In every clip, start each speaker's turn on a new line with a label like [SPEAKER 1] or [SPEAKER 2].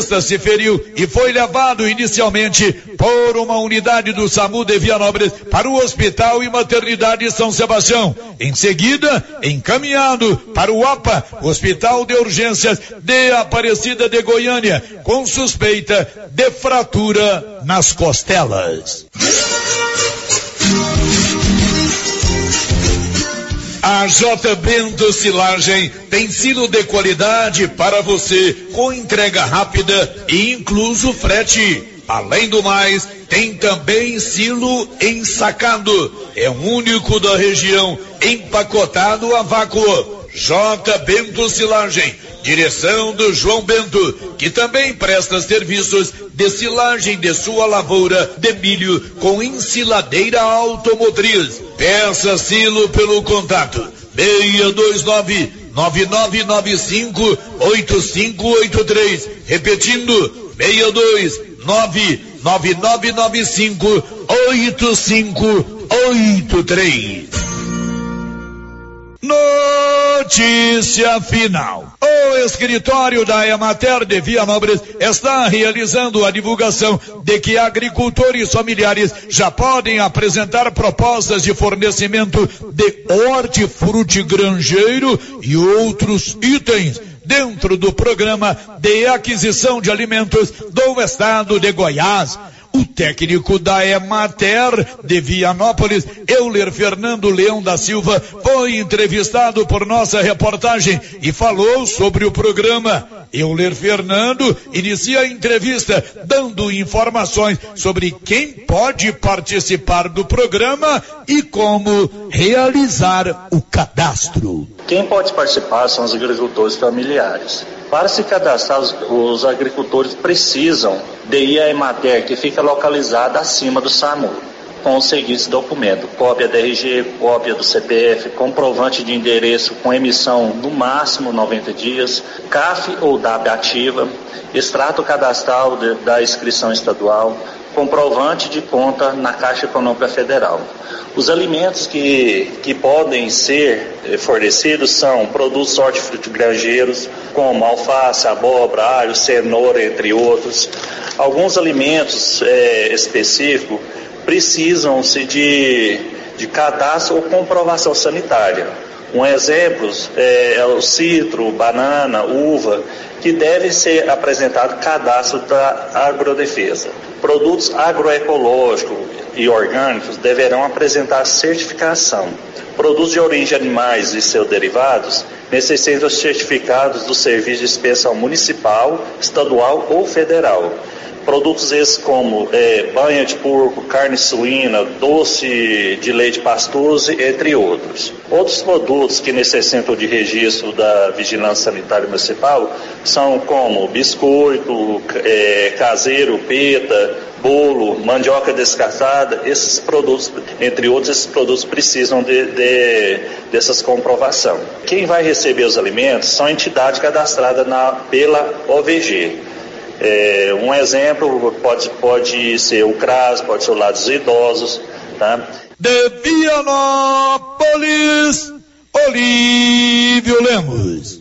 [SPEAKER 1] se feriu e foi levado inicialmente por uma unidade do SAMU de Vianópolis para o Hospital e Maternidade São Sebastião. Em seguida, encaminhado para o APA, Hospital de Urgências de Aparecida de Goiânia, com suspeita de fratura nas costelas. A J Bento Silagem tem silo de qualidade para você, com entrega rápida e incluso frete. Além do mais, tem também silo ensacado. É o único da região empacotado a vácuo. J Bento Silagem, direção do João Bento, que também presta serviços de silagem de sua lavoura de milho com ensiladeira automotriz. Peça silo pelo contato 629 9995 8583. Repetindo, 629 9995 8583. Notícia final. O escritório da Emater de Vianópolis está realizando a divulgação de que agricultores familiares já podem apresentar propostas de fornecimento de hortifruti granjeiro e outros itens dentro do programa de aquisição de alimentos do estado de Goiás. O técnico da Emater de Vianópolis, Euler Fernando Leão da Silva, foi entrevistado por nossa reportagem e falou sobre o programa. Euler Fernando inicia a entrevista dando informações sobre quem pode participar do programa e como realizar o cadastro.
[SPEAKER 2] Quem pode participar são os agricultores familiares. Para se cadastrar, os, os agricultores precisam de ir à Emater, que fica localizada acima do SAMU, com o seguinte documento: cópia da RG, cópia do CPF, comprovante de endereço com emissão no máximo 90 dias, CAF ou DAB ativa, extrato cadastral de, da inscrição estadual, comprovante de conta na Caixa Econômica Federal. Os alimentos que, que podem ser eh, fornecidos são produtos hortifrutigranjeiros, como alface, abóbora, alho, cenoura, entre outros. Alguns alimentos é, específicos precisam-se de, de cadastro ou comprovação sanitária. Um exemplo é, é o citro, banana, uva, que deve ser apresentado cadastro da agrodefesa. Produtos agroecológicos e orgânicos deverão apresentar certificação. Produtos de origem animais e seus derivados necessitam certificados do Serviço de Inspeção Municipal, Estadual ou Federal. Produtos esses como é, banha de porco, carne suína, doce de leite pastoso, entre outros. Outros produtos que necessitam de registro da Vigilância Sanitária Municipal são como biscoito, é, caseiro, peta, bolo, mandioca descascada, esses produtos, entre outros, esses produtos precisam de, de, dessas comprovação. Quem vai receber os alimentos são entidades cadastradas na, pela OVG. É, um exemplo pode, pode ser o CRAS, pode ser o lado dos idosos, tá?
[SPEAKER 1] De Vianópolis, Olívio Lemos.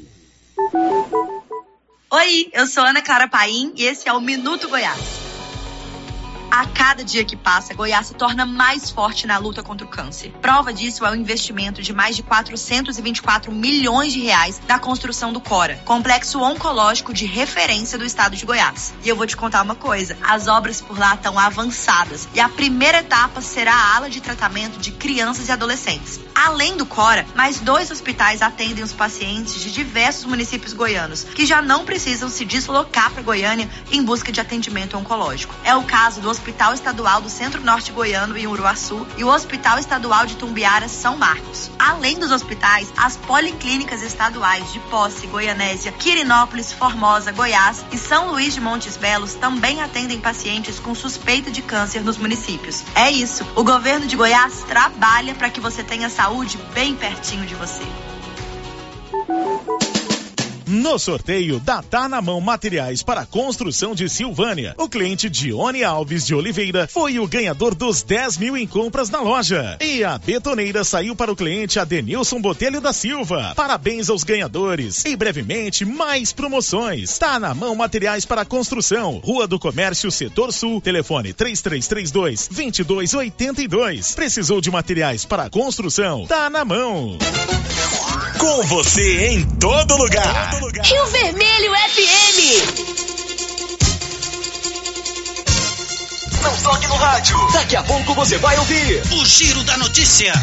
[SPEAKER 3] Oi, eu sou Ana Clara Paim e esse é o Minuto Goiás. A cada dia que passa, Goiás se torna mais forte na luta contra o câncer. Prova disso é o investimento de mais de 424 milhões de reais na construção do Cora, complexo oncológico de referência do estado de Goiás. E eu vou te contar uma coisa: as obras por lá estão avançadas e a primeira etapa será a ala de tratamento de crianças e adolescentes. Além do Cora, mais dois hospitais atendem os pacientes de diversos municípios goianos que já não precisam se deslocar para Goiânia em busca de atendimento oncológico. É o caso do Hospital Estadual do Centro-Norte Goiano em Uruaçu e o Hospital Estadual de Tumbiara São Marcos. Além dos hospitais, as policlínicas estaduais de Posse, Goianésia, Quirinópolis, Formosa, Goiás e São Luís de Montes Belos também atendem pacientes com suspeita de câncer nos municípios. É isso, o governo de Goiás trabalha para que você tenha saúde bem pertinho de você.
[SPEAKER 4] No sorteio da Tá na Mão Materiais para Construção de Silvânia, o cliente Dione Alves de Oliveira foi o ganhador dos 10 mil em compras na loja. E a betoneira saiu para o cliente Adenilson Botelho da Silva. Parabéns aos ganhadores. E brevemente, mais promoções. Tá na Mão Materiais para Construção, Rua do Comércio, Setor Sul, telefone 3332 2282. Precisou de materiais para construção? Tá na mão.
[SPEAKER 5] Com você em todo lugar.
[SPEAKER 6] Rio Vermelho FM.
[SPEAKER 5] Não toque no rádio. Daqui a pouco você vai ouvir
[SPEAKER 7] o Giro da Notícia.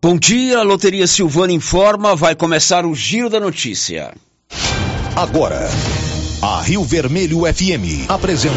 [SPEAKER 8] Bom dia, a Loteria Silvana informa, vai começar o Giro da Notícia.
[SPEAKER 5] Agora, a Rio Vermelho FM apresenta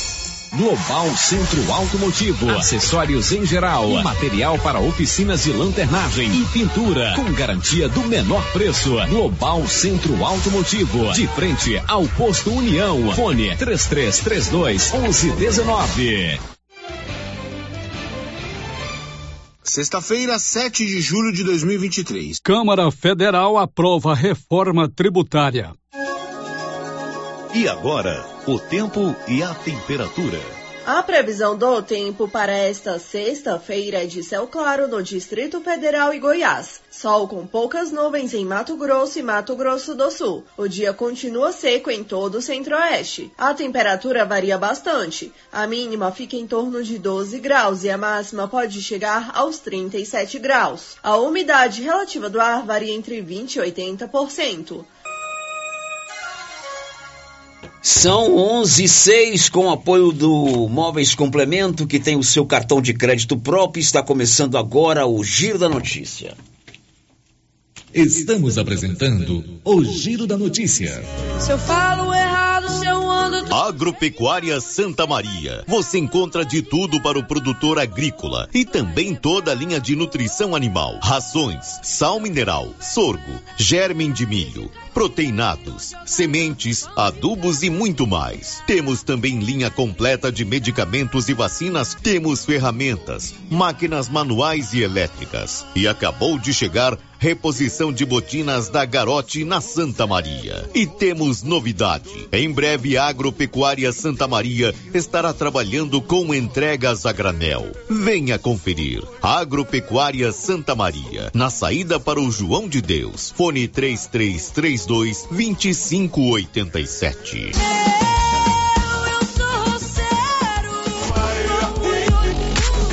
[SPEAKER 9] Global Centro Automotivo, acessórios em geral, material para oficinas de lanternagem e pintura, com garantia do menor preço. Global Centro Automotivo, de frente ao posto União. Fone 3332 1119.
[SPEAKER 10] Sexta-feira, 7 de julho de 2023.
[SPEAKER 11] Câmara Federal aprova reforma tributária.
[SPEAKER 5] E agora, o tempo e a temperatura.
[SPEAKER 12] A previsão do tempo para esta sexta-feira é de céu claro no Distrito Federal e Goiás. Sol com poucas nuvens em Mato Grosso e Mato Grosso do Sul. O dia continua seco em todo o centro-oeste. A temperatura varia bastante. A mínima fica em torno de 12 graus e a máxima pode chegar aos 37 graus. A umidade relativa do ar varia entre 20 e 80%.
[SPEAKER 8] São 11 e 6 com apoio do Móveis Complemento, que tem o seu cartão de crédito próprio. Está começando agora o Giro da Notícia.
[SPEAKER 5] Estamos apresentando o Giro da Notícia.
[SPEAKER 12] Se eu falo errado, se eu ando.
[SPEAKER 5] Agropecuária Santa Maria. Você encontra de tudo para o produtor agrícola e também toda a linha de nutrição animal: rações, sal mineral, sorgo, germe de milho, proteinados, sementes, adubos e muito mais. Temos também linha completa de medicamentos e vacinas. Temos ferramentas, máquinas manuais e elétricas. E acabou de chegar reposição de botinas da Garote na Santa Maria. E temos novidade. Em breve, a Agropecuária Santa Maria estará trabalhando com entregas a granel. Venha conferir. Agropecuária Santa Maria, na saída para o João de Deus. Fone 3332 2587.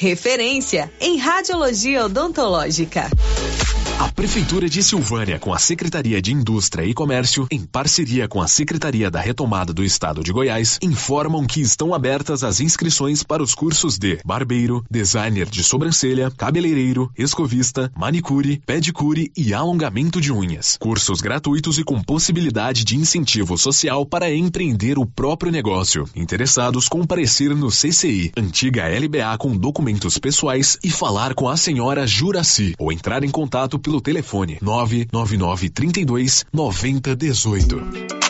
[SPEAKER 6] referência em radiologia odontológica.
[SPEAKER 9] A Prefeitura de Silvânia, com a Secretaria de Indústria e Comércio, em parceria com a Secretaria da Retomada do Estado de Goiás, informam que estão abertas as inscrições para os cursos de barbeiro, designer de sobrancelha, cabeleireiro, escovista, manicure, pedicure e alongamento de unhas. Cursos gratuitos e com possibilidade de incentivo social para empreender o próprio negócio. Interessados comparecer no CCI, antiga LBA com documentos pessoais e falar com a senhora Juraci ou entrar em contato pelo telefone 999 32 9018.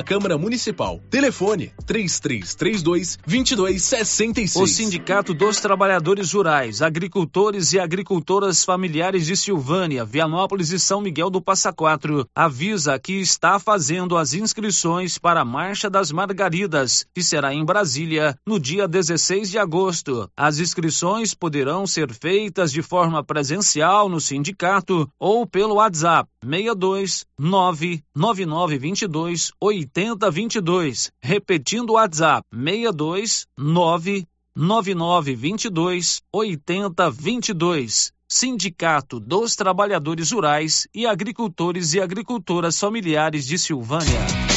[SPEAKER 9] pela Câmara Municipal. Telefone 3332 2266.
[SPEAKER 7] O Sindicato dos Trabalhadores Rurais, Agricultores e Agricultoras Familiares de Silvânia, Vianópolis e São Miguel do Passa Quatro avisa que está fazendo as inscrições para a Marcha das Margaridas, que será em Brasília no dia 16 de agosto. As inscrições poderão ser feitas de forma presencial no sindicato ou pelo WhatsApp 62 99922 8022. Repetindo o WhatsApp 62 99922 8022. Sindicato dos Trabalhadores Rurais e Agricultores e Agricultoras Familiares de Silvânia.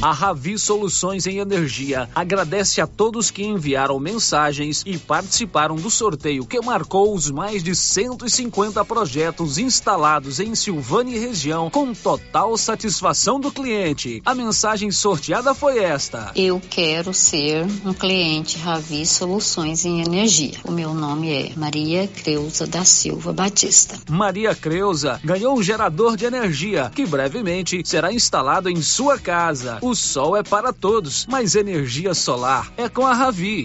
[SPEAKER 7] A Ravi Soluções em Energia agradece a todos que enviaram mensagens e participaram do sorteio que marcou os mais de 150 projetos instalados em Silvânia e região com total satisfação do cliente. A mensagem sorteada foi esta:
[SPEAKER 13] Eu quero ser um cliente Ravi Soluções em Energia. O meu nome é Maria Creuza da Silva Batista.
[SPEAKER 7] Maria Creuza ganhou um gerador de energia que brevemente será instalado em sua casa. O sol é para todos, mas energia solar é com a Ravi.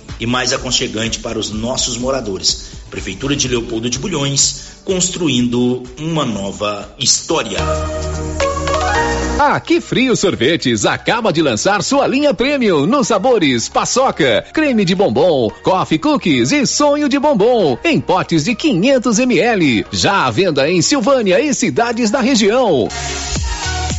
[SPEAKER 14] e mais aconchegante para os nossos moradores. Prefeitura de Leopoldo de Bulhões, construindo uma nova história.
[SPEAKER 15] A Que Frio Sorvetes acaba de lançar sua linha premium nos sabores paçoca, creme de bombom, coffee cookies e sonho de bombom em potes de 500 ml. Já à venda em Silvânia e cidades da região.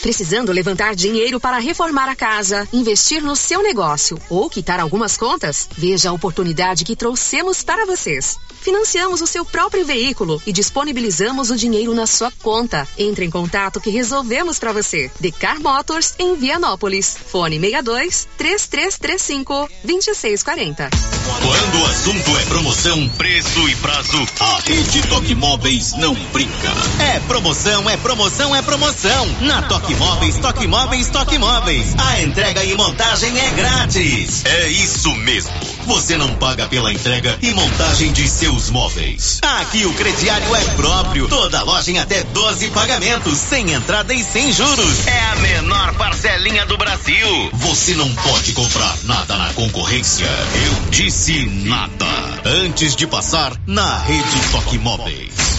[SPEAKER 16] Precisando levantar dinheiro para reformar a casa, investir no seu negócio ou quitar algumas contas? Veja a oportunidade que trouxemos para vocês. Financiamos o seu próprio veículo e disponibilizamos o dinheiro na sua conta. Entre em contato que resolvemos para você. Decar Motors em Vianópolis. Fone 62 3335 2640.
[SPEAKER 5] Quando o assunto é promoção, preço e prazo, a Rede Toque Móveis não brinca. É promoção, é promoção, é promoção. Na Toque Móveis, Toque Móveis, Toque Móveis. A entrega e montagem é grátis. É isso mesmo. Você não paga pela entrega e montagem de seus móveis. Aqui o crediário é próprio. Toda loja em até 12 pagamentos, sem entrada e sem juros. É a menor parcelinha do Brasil. Você não pode comprar nada na concorrência. Eu disse nada. Antes de passar na rede Toque Móveis.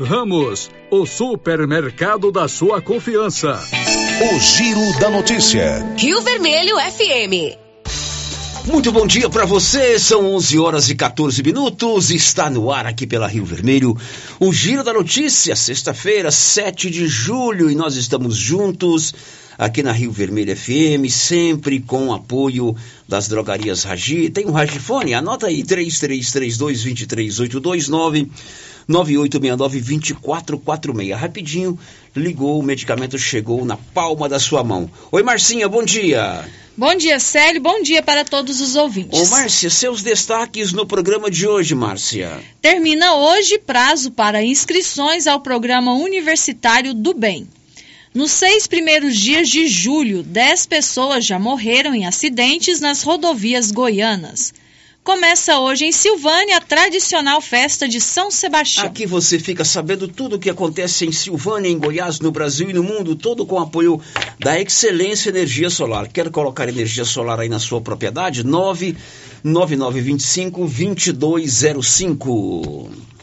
[SPEAKER 17] Ramos, o supermercado da sua confiança.
[SPEAKER 18] O Giro da Notícia.
[SPEAKER 16] Rio Vermelho FM.
[SPEAKER 8] Muito bom dia para você, são 11 horas e 14 minutos, está no ar aqui pela Rio Vermelho, o Giro da Notícia, sexta-feira, 7 de julho, e nós estamos juntos aqui na Rio Vermelho FM, sempre com apoio das drogarias Ragi. Tem um Ragifone? Anota aí, 3332-23829. 9869-2446. Rapidinho, ligou, o medicamento chegou na palma da sua mão. Oi, Marcinha, bom dia.
[SPEAKER 19] Bom dia, Célio. Bom dia para todos os ouvintes.
[SPEAKER 8] Ô, Márcia, seus destaques no programa de hoje, Márcia.
[SPEAKER 19] Termina hoje prazo para inscrições ao programa universitário do Bem. Nos seis primeiros dias de julho, dez pessoas já morreram em acidentes nas rodovias goianas. Começa hoje em Silvânia a tradicional festa de São Sebastião.
[SPEAKER 8] Aqui você fica sabendo tudo o que acontece em Silvânia, em Goiás, no Brasil e no mundo todo com o apoio da Excelência Energia Solar. Quer colocar energia solar aí na sua propriedade? 99925 2205.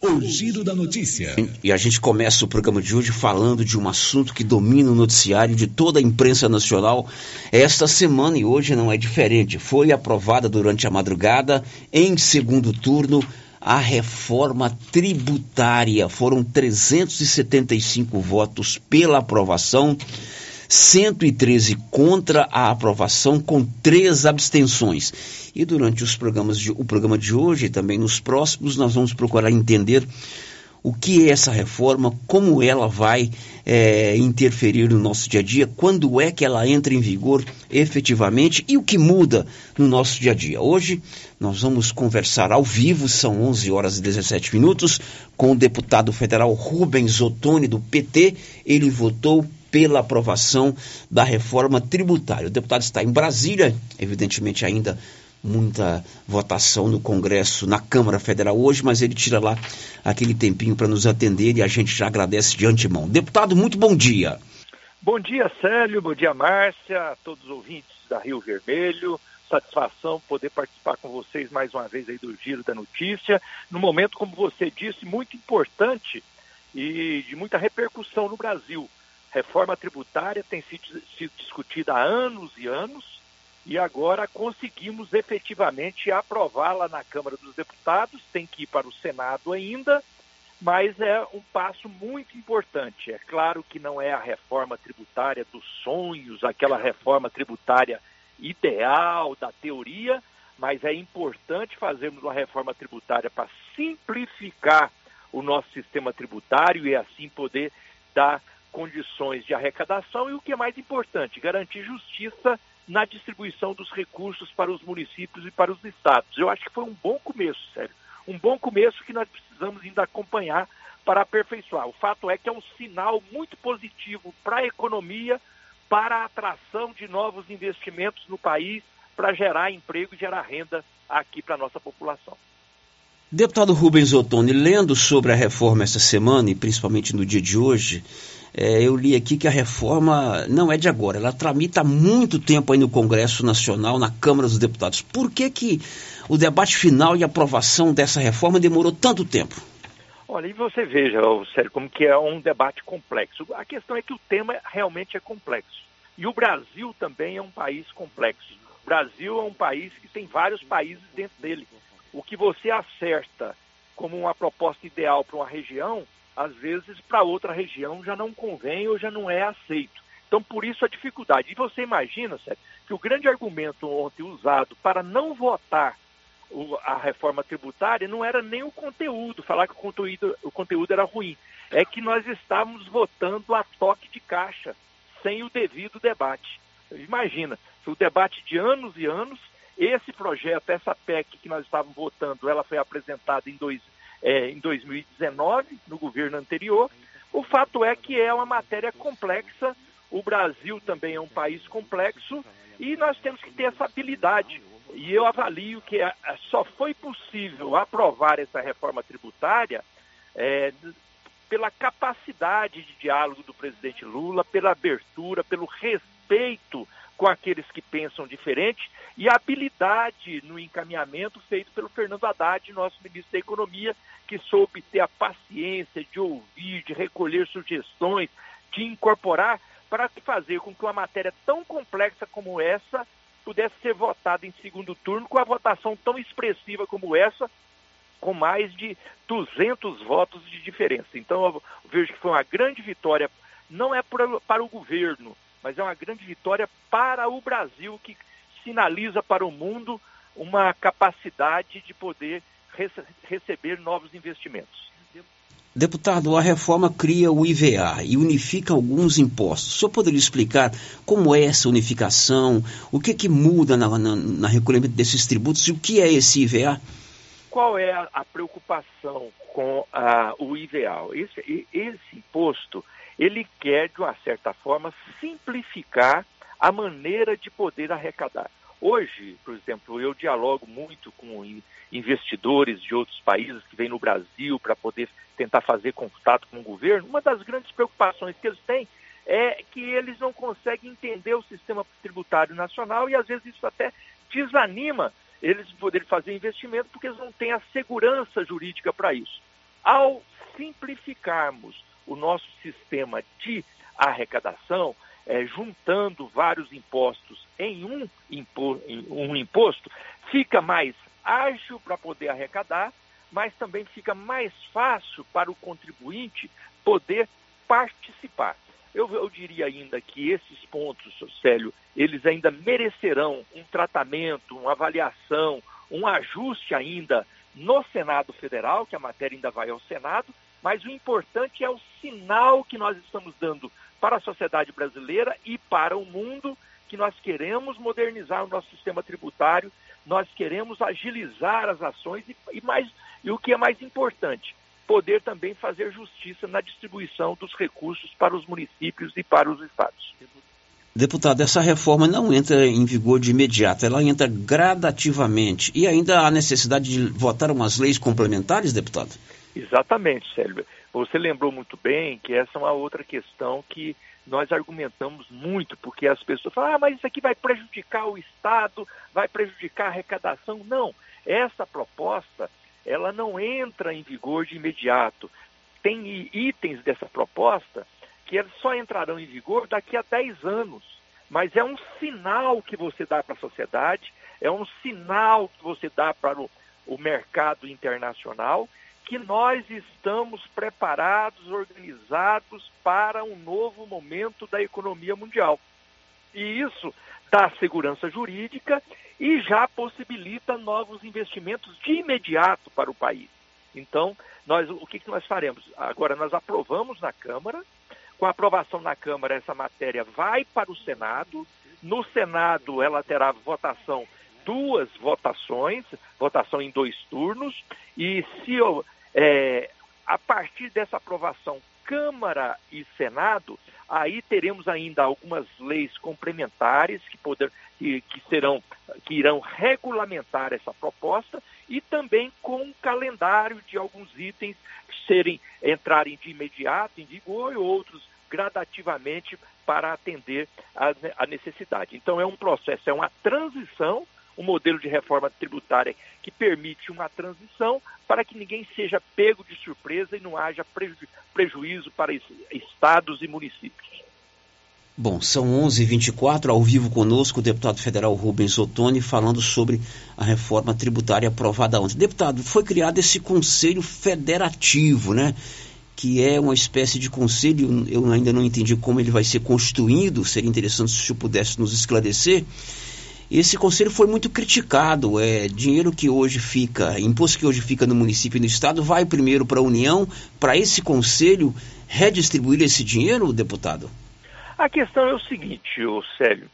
[SPEAKER 20] O Giro da Notícia.
[SPEAKER 8] E a gente começa o programa de hoje falando de um assunto que domina o noticiário de toda a imprensa nacional esta semana e hoje não é diferente. Foi aprovada durante a madrugada, em segundo turno, a reforma tributária. Foram 375 votos pela aprovação. 113 contra a aprovação, com três abstenções. E durante os programas de, o programa de hoje e também nos próximos, nós vamos procurar entender o que é essa reforma, como ela vai é, interferir no nosso dia a dia, quando é que ela entra em vigor efetivamente e o que muda no nosso dia a dia. Hoje nós vamos conversar ao vivo, são 11 horas e 17 minutos, com o deputado federal Rubens Ottoni, do PT. Ele votou pela aprovação da reforma tributária. O deputado está em Brasília, evidentemente ainda muita votação no Congresso, na Câmara Federal hoje, mas ele tira lá aquele tempinho para nos atender e a gente já agradece de antemão. Deputado, muito bom dia.
[SPEAKER 21] Bom dia, Célio, bom dia, Márcia, a todos os ouvintes da Rio Vermelho. Satisfação poder participar com vocês mais uma vez aí do Giro da Notícia, num momento, como você disse, muito importante e de muita repercussão no Brasil. Reforma tributária tem sido, sido discutida há anos e anos e agora conseguimos efetivamente aprová-la na Câmara dos Deputados, tem que ir para o Senado ainda, mas é um passo muito importante. É claro que não é a reforma tributária dos sonhos, aquela reforma tributária ideal da teoria, mas é importante fazermos uma reforma tributária para simplificar o nosso sistema tributário e assim poder dar condições de arrecadação e o que é mais importante, garantir justiça na distribuição dos recursos para os municípios e para os estados. Eu acho que foi um bom começo, sério. Um bom começo que nós precisamos ainda acompanhar para aperfeiçoar. O fato é que é um sinal muito positivo para a economia, para a atração de novos investimentos no país, para gerar emprego e gerar renda aqui para a nossa população.
[SPEAKER 8] Deputado Rubens Ottoni, lendo sobre a reforma essa semana e principalmente no dia de hoje, é, eu li aqui que a reforma não é de agora, ela tramita há muito tempo aí no Congresso Nacional, na Câmara dos Deputados. Por que, que o debate final e aprovação dessa reforma demorou tanto tempo?
[SPEAKER 21] Olha, e você veja, Sérgio, como que é um debate complexo. A questão é que o tema realmente é complexo. E o Brasil também é um país complexo. O Brasil é um país que tem vários países dentro dele. O que você acerta como uma proposta ideal para uma região, às vezes para outra região já não convém ou já não é aceito. Então, por isso a dificuldade. E você imagina, Sérgio, que o grande argumento ontem usado para não votar a reforma tributária não era nem o conteúdo, falar que o conteúdo, o conteúdo era ruim. É que nós estávamos votando a toque de caixa, sem o devido debate. Imagina, um debate de anos e anos. Esse projeto, essa PEC que nós estávamos votando, ela foi apresentada em dois, é, em 2019, no governo anterior. O fato é que é uma matéria complexa, o Brasil também é um país complexo e nós temos que ter essa habilidade. E eu avalio que é, é, só foi possível aprovar essa reforma tributária é, pela capacidade de diálogo do presidente Lula, pela abertura, pelo respeito com aqueles que pensam diferente e a habilidade no encaminhamento feito pelo Fernando Haddad, nosso ministro da Economia, que soube ter a paciência de ouvir, de recolher sugestões, de incorporar para fazer com que uma matéria tão complexa como essa pudesse ser votada em segundo turno com a votação tão expressiva como essa, com mais de 200 votos de diferença. Então, eu vejo que foi uma grande vitória não é para o governo, mas é uma grande vitória para o Brasil, que sinaliza para o mundo uma capacidade de poder rece receber novos investimentos.
[SPEAKER 8] Deputado, a reforma cria o IVA e unifica alguns impostos. O senhor poderia explicar como é essa unificação? O que, que muda na, na, na recolhimento desses tributos e o que é esse IVA?
[SPEAKER 21] Qual é a, a preocupação com a, o IVA? Esse, esse imposto, ele quer, de uma certa forma, simplificar a maneira de poder arrecadar. Hoje, por exemplo, eu dialogo muito com investidores de outros países que vêm no Brasil para poder tentar fazer contato com o governo. Uma das grandes preocupações que eles têm é que eles não conseguem entender o sistema tributário nacional e às vezes isso até desanima eles poderem fazer investimento porque eles não têm a segurança jurídica para isso. Ao simplificarmos o nosso sistema de arrecadação, é, juntando vários impostos em um, em um imposto, fica mais ágil para poder arrecadar, mas também fica mais fácil para o contribuinte poder participar. Eu, eu diria ainda que esses pontos, Célio, eles ainda merecerão um tratamento, uma avaliação, um ajuste ainda no Senado Federal, que a matéria ainda vai ao Senado, mas o importante é o sinal que nós estamos dando para a sociedade brasileira e para o mundo que nós queremos modernizar o nosso sistema tributário, nós queremos agilizar as ações e, e, mais, e o que é mais importante, poder também fazer justiça na distribuição dos recursos para os municípios e para os estados.
[SPEAKER 8] Deputado, essa reforma não entra em vigor de imediato, ela entra gradativamente. E ainda há necessidade de votar umas leis complementares, deputado?
[SPEAKER 21] Exatamente, Célio. Você lembrou muito bem que essa é uma outra questão que nós argumentamos muito, porque as pessoas falam, ah, mas isso aqui vai prejudicar o Estado, vai prejudicar a arrecadação. Não, essa proposta, ela não entra em vigor de imediato. Tem itens dessa proposta que só entrarão em vigor daqui a 10 anos. Mas é um sinal que você dá para a sociedade, é um sinal que você dá para o, o mercado internacional que nós estamos preparados, organizados para um novo momento da economia mundial. E isso dá segurança jurídica e já possibilita novos investimentos de imediato para o país. Então, nós, o que, nós faremos? Agora, nós aprovamos na Câmara, com a aprovação na Câmara, essa matéria vai para o Senado. No Senado, ela terá votação, duas votações, votação em dois turnos, e se é, a partir dessa aprovação Câmara e Senado, aí teremos ainda algumas leis complementares que, poder, que, que, serão, que irão regulamentar essa proposta e também com um calendário de alguns itens serem entrarem de imediato em vigor e outros gradativamente para atender a, a necessidade. Então é um processo, é uma transição um modelo de reforma tributária que permite uma transição para que ninguém seja pego de surpresa e não haja preju prejuízo para estados e municípios.
[SPEAKER 8] Bom, são 11h24, ao vivo conosco o deputado federal Rubens Ottoni falando sobre a reforma tributária aprovada ontem. Deputado, foi criado esse conselho federativo, né? Que é uma espécie de conselho, eu ainda não entendi como ele vai ser constituído, seria interessante se o pudesse nos esclarecer. Esse conselho foi muito criticado. É dinheiro que hoje fica, imposto que hoje fica no município e no estado, vai primeiro para a União, para esse conselho redistribuir esse dinheiro, deputado?
[SPEAKER 21] A questão é o seguinte, Célio,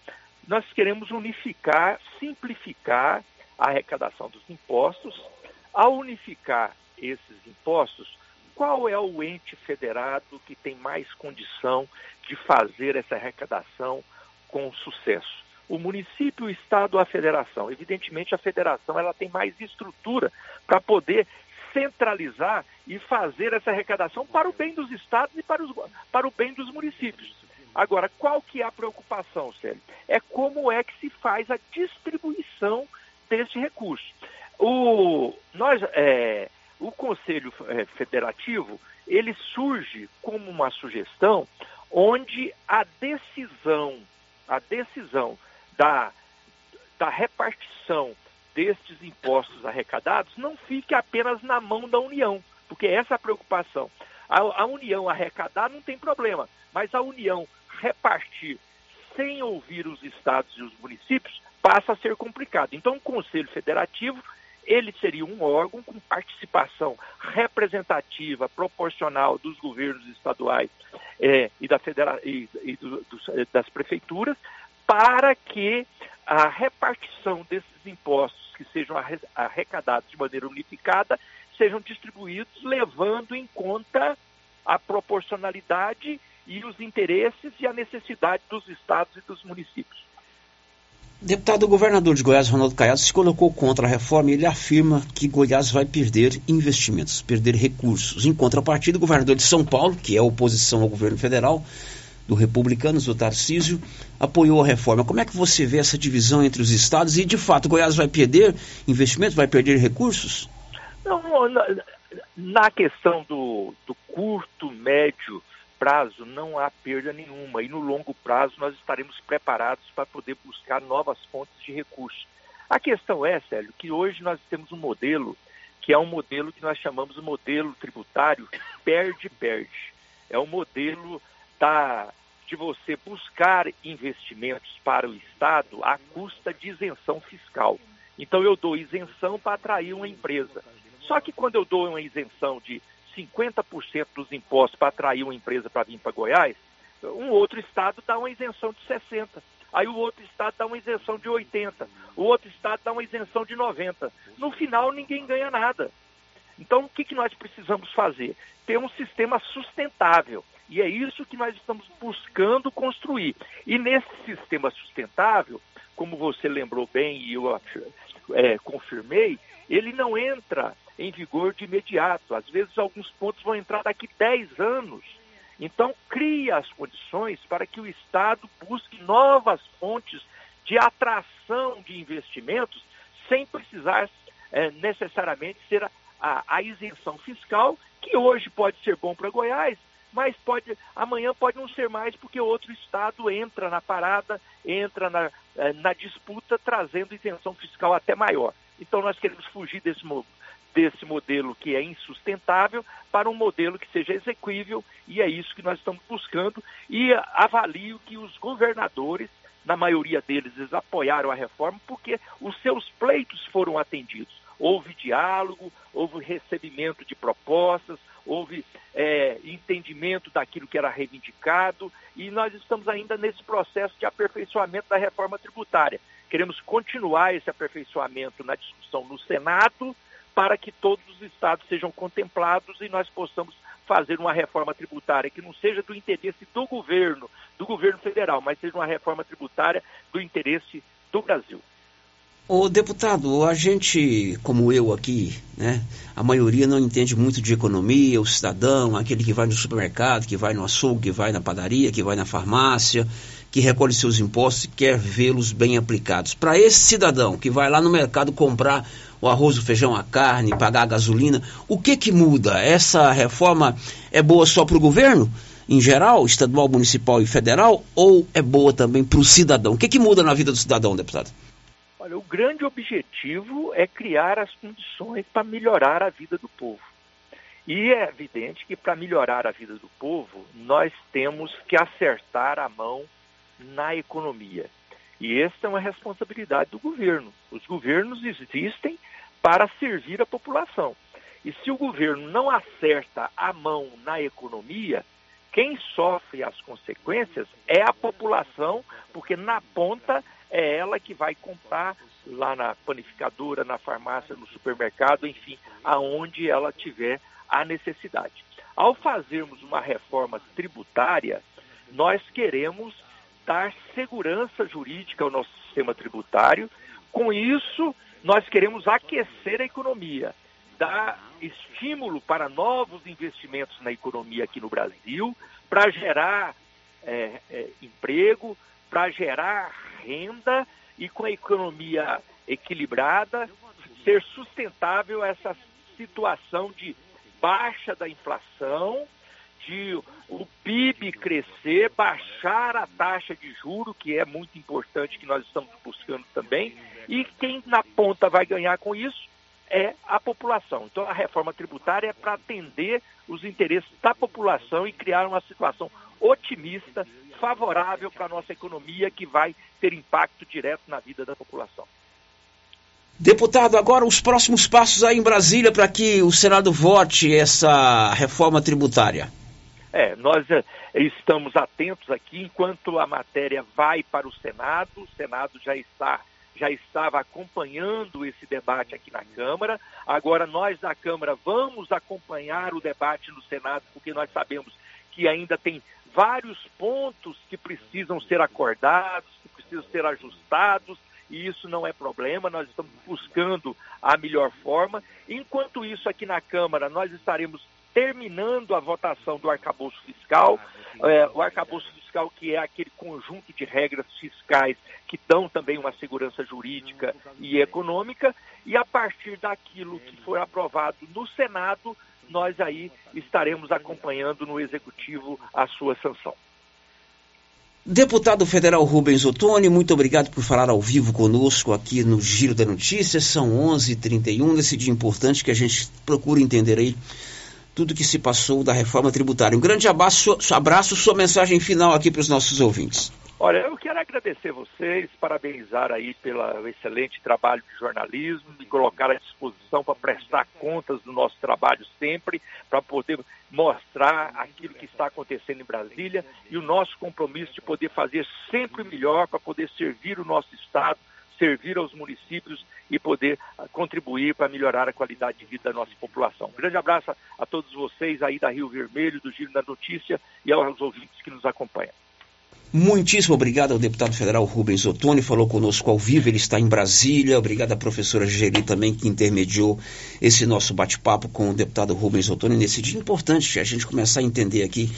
[SPEAKER 21] nós queremos unificar, simplificar a arrecadação dos impostos. Ao unificar esses impostos, qual é o ente federado que tem mais condição de fazer essa arrecadação com sucesso? O município, o estado, a federação. Evidentemente, a federação ela tem mais estrutura para poder centralizar e fazer essa arrecadação para o bem dos estados e para, os, para o bem dos municípios. Agora, qual que é a preocupação, Célio? É como é que se faz a distribuição desse recurso. O, nós, é, o Conselho é, Federativo, ele surge como uma sugestão onde a decisão, a decisão da, da repartição destes impostos arrecadados não fique apenas na mão da União, porque essa é a preocupação. A, a União arrecadar não tem problema, Mas a União repartir sem ouvir os estados e os municípios passa a ser complicado. Então, o Conselho Federativo ele seria um órgão com participação representativa, proporcional dos governos estaduais é, e, da federa e, e do, dos, é, das prefeituras, para que a repartição desses impostos que sejam arrecadados de maneira unificada sejam distribuídos levando em conta a proporcionalidade e os interesses e a necessidade dos estados e dos municípios.
[SPEAKER 8] Deputado governador de Goiás, Ronaldo Caiado, se colocou contra a reforma e ele afirma que Goiás vai perder investimentos, perder recursos. Em contrapartida, o governador de São Paulo, que é oposição ao governo federal, do Republicanos, o Tarcísio, apoiou a reforma. Como é que você vê essa divisão entre os estados e, de fato, Goiás vai perder investimentos, vai perder recursos?
[SPEAKER 21] Não, na, na questão do, do curto, médio prazo não há perda nenhuma e no longo prazo nós estaremos preparados para poder buscar novas fontes de recursos. A questão é, Célio, que hoje nós temos um modelo que é um modelo que nós chamamos de modelo tributário perde-perde. É um modelo da, de você buscar investimentos para o Estado à custa de isenção fiscal. Então eu dou isenção para atrair uma empresa. Só que quando eu dou uma isenção de 50% dos impostos para atrair uma empresa para vir para Goiás, um outro estado dá uma isenção de 60%. Aí o outro estado dá uma isenção de 80%. O outro estado dá uma isenção de 90%. No final, ninguém ganha nada. Então, o que, que nós precisamos fazer? Ter um sistema sustentável. E é isso que nós estamos buscando construir. E nesse sistema sustentável, como você lembrou bem e eu é, confirmei, ele não entra em vigor de imediato. Às vezes, alguns pontos vão entrar daqui 10 anos. Então, cria as condições para que o Estado busque novas fontes de atração de investimentos sem precisar é, necessariamente ser a, a, a, isenção fiscal, que hoje pode ser bom para Goiás, mas pode amanhã pode não ser mais porque outro estado entra na parada, entra na, é, na disputa, trazendo isenção fiscal até maior. Então nós queremos fugir desse, desse modelo que é insustentável para um modelo que seja exequível e é isso que nós estamos buscando e avalio que os governadores, na maioria deles, eles apoiaram a reforma porque os seus pleitos foram atendidos. Houve diálogo, houve recebimento de propostas, houve é, entendimento daquilo que era reivindicado e nós estamos ainda nesse processo de aperfeiçoamento da reforma tributária. Queremos continuar esse aperfeiçoamento na discussão no Senado para que todos os estados sejam contemplados e nós possamos fazer uma reforma tributária que não seja do interesse do governo, do governo federal, mas seja uma reforma tributária do interesse do Brasil.
[SPEAKER 8] O deputado, a gente, como eu aqui, né, a maioria não entende muito de economia, o cidadão, aquele que vai no supermercado, que vai no açougue, que vai na padaria, que vai na farmácia, que recolhe seus impostos e quer vê-los bem aplicados. Para esse cidadão que vai lá no mercado comprar o arroz, o feijão, a carne, pagar a gasolina, o que que muda? Essa reforma é boa só para o governo? Em geral, estadual, municipal e federal, ou é boa também para o cidadão? O que, que muda na vida do cidadão, deputado?
[SPEAKER 21] Olha, o grande objetivo é criar as condições para melhorar a vida do povo. E é evidente que para melhorar a vida do povo, nós temos que acertar a mão na economia. E essa é uma responsabilidade do governo. Os governos existem para servir a população. E se o governo não acerta a mão na economia, quem sofre as consequências é a população, porque na ponta é ela que vai comprar lá na panificadora, na farmácia, no supermercado, enfim, aonde ela tiver a necessidade. Ao fazermos uma reforma tributária, nós queremos dar segurança jurídica ao nosso sistema tributário. Com isso, nós queremos aquecer a economia, dar estímulo para novos investimentos na economia aqui no Brasil, para gerar é, é, emprego, para gerar renda e com a economia equilibrada, ser sustentável essa situação de baixa da inflação, de o PIB crescer, baixar a taxa de juro, que é muito importante que nós estamos buscando também, e quem na ponta vai ganhar com isso é a população. Então a reforma tributária é para atender os interesses da população e criar uma situação otimista, favorável para a nossa economia, que vai ter impacto direto na vida da população.
[SPEAKER 8] Deputado, agora os próximos passos aí em Brasília para que o Senado vote essa reforma tributária.
[SPEAKER 21] É, nós é, estamos atentos aqui enquanto a matéria vai para o Senado, o Senado já está já estava acompanhando esse debate aqui na Câmara. Agora nós da Câmara vamos acompanhar o debate no Senado, porque nós sabemos que ainda tem vários pontos que precisam ser acordados, que precisam ser ajustados, e isso não é problema, nós estamos buscando a melhor forma. Enquanto isso, aqui na Câmara, nós estaremos terminando a votação do arcabouço fiscal, é, o arcabouço fiscal que é aquele conjunto de regras fiscais que dão também uma segurança jurídica e econômica, e a partir daquilo que for aprovado no Senado, nós aí estaremos acompanhando no Executivo a sua sanção.
[SPEAKER 8] Deputado Federal Rubens Ottoni, muito obrigado por falar ao vivo conosco aqui no Giro da Notícia. São 11 h 31 nesse dia importante que a gente procura entender aí tudo que se passou da reforma tributária. Um grande abraço, abraço sua mensagem final aqui para os nossos ouvintes.
[SPEAKER 21] Olha, eu quero agradecer vocês, parabenizar aí pelo excelente trabalho de jornalismo, me colocar à disposição para prestar contas do nosso trabalho sempre, para poder mostrar aquilo que está acontecendo em Brasília e o nosso compromisso de poder fazer sempre melhor para poder servir o nosso Estado, servir aos municípios e poder ah, contribuir para melhorar a qualidade de vida da nossa população. Um grande abraço a todos vocês aí da Rio Vermelho, do Giro da Notícia e aos ouvintes que nos acompanham.
[SPEAKER 8] Muitíssimo obrigado ao deputado federal Rubens Ottoni, falou conosco ao vivo, ele está em Brasília. Obrigado à professora Geli também, que intermediou esse nosso bate-papo com o deputado Rubens Ottoni nesse dia importante, a gente começar a entender aqui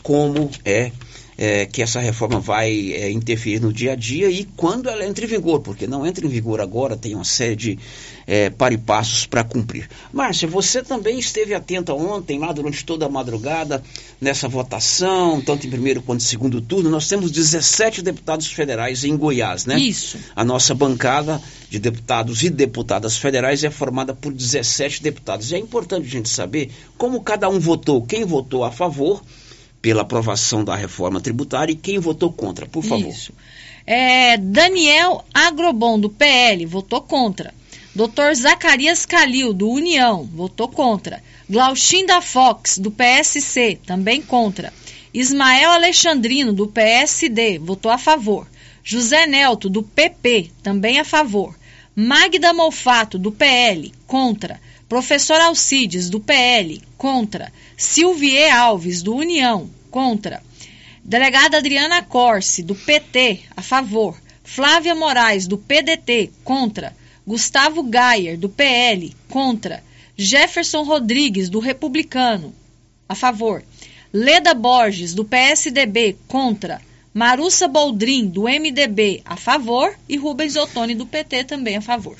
[SPEAKER 8] como é é, que essa reforma vai é, interferir no dia a dia e quando ela entra em vigor, porque não entra em vigor agora, tem uma série de é, paripassos para cumprir. Márcia, você também esteve atenta ontem, lá durante toda a madrugada, nessa votação, tanto em primeiro quanto em segundo turno. Nós temos 17 deputados federais em Goiás, né?
[SPEAKER 19] Isso.
[SPEAKER 8] A nossa bancada de deputados e deputadas federais é formada por 17 deputados. E é importante a gente saber como cada um votou, quem votou a favor pela aprovação da reforma tributária e quem votou contra, por favor. Isso.
[SPEAKER 19] É, Daniel Agrobon, do PL, votou contra. Dr. Zacarias Calil, do União, votou contra. Glauchinda Fox, do PSC, também contra. Ismael Alexandrino, do PSD, votou a favor. José Nelto, do PP, também a favor. Magda Molfato, do PL, contra. Professor Alcides, do PL, contra. Silvier Alves, do União, contra. Delegada Adriana Corse, do PT, a favor. Flávia Moraes, do PDT, contra. Gustavo Gayer, do PL, contra. Jefferson Rodrigues, do Republicano, a favor. Leda Borges, do PSDB, contra. Marussa Boldrin, do MDB, a favor. E Rubens Ottoni, do PT, também a favor.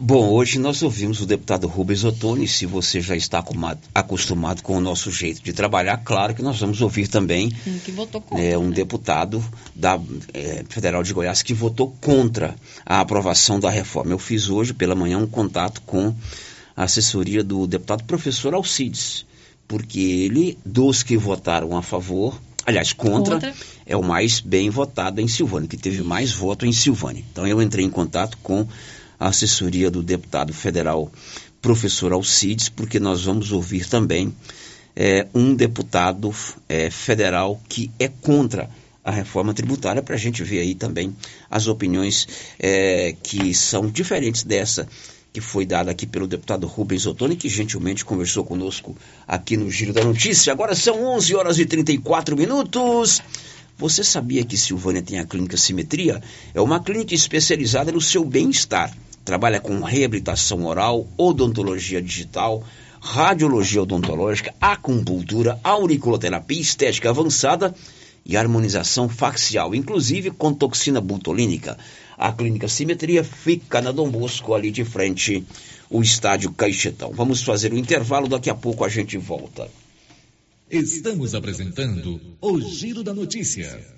[SPEAKER 8] Bom, hoje nós ouvimos o deputado Rubens Ottoni. Se você já está acostumado com o nosso jeito de trabalhar, claro que nós vamos ouvir também
[SPEAKER 19] contra,
[SPEAKER 8] é, um né? deputado da é, Federal de Goiás que votou contra a aprovação da reforma. Eu fiz hoje pela manhã um contato com a assessoria do deputado professor Alcides, porque ele, dos que votaram a favor, aliás, contra, contra, é o mais bem votado em Silvânia, que teve mais voto em Silvânia. Então eu entrei em contato com a assessoria do deputado federal professor Alcides, porque nós vamos ouvir também é, um deputado é, federal que é contra a reforma tributária, para a gente ver aí também as opiniões é, que são diferentes dessa que foi dada aqui pelo deputado Rubens Ottoni, que gentilmente conversou conosco aqui no Giro da Notícia. Agora são 11 horas e 34 minutos. Você sabia que Silvânia tem a clínica Simetria? É uma clínica especializada no seu bem-estar trabalha com reabilitação oral, odontologia digital, radiologia odontológica, acupuntura, auriculoterapia estética avançada e harmonização facial, inclusive com toxina butolínica. A clínica Simetria fica na Dom Bosco, ali de frente, o estádio Caixetão. Vamos fazer o um intervalo, daqui a pouco a gente volta.
[SPEAKER 20] Estamos apresentando o Giro da Notícia.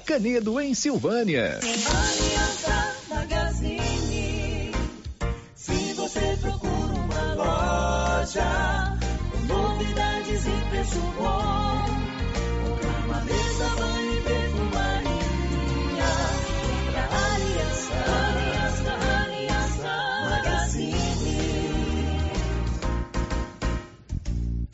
[SPEAKER 15] Canedo, em Silvânia.
[SPEAKER 22] Se você procura uma loja com novidades e preço bom, uma mesa, banho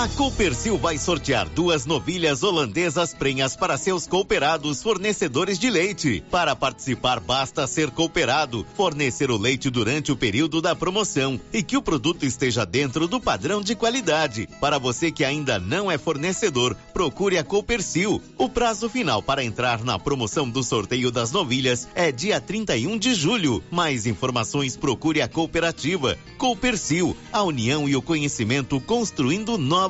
[SPEAKER 5] A Copercil vai sortear duas novilhas holandesas prenhas para seus cooperados fornecedores de leite. Para participar, basta ser cooperado, fornecer o leite durante o período da promoção e que o produto esteja dentro do padrão de qualidade. Para você que ainda não é fornecedor, procure a Copercil. O prazo final para entrar na promoção do sorteio das novilhas é dia 31 de julho. Mais informações, procure a cooperativa. Copercil, a união e o conhecimento construindo novos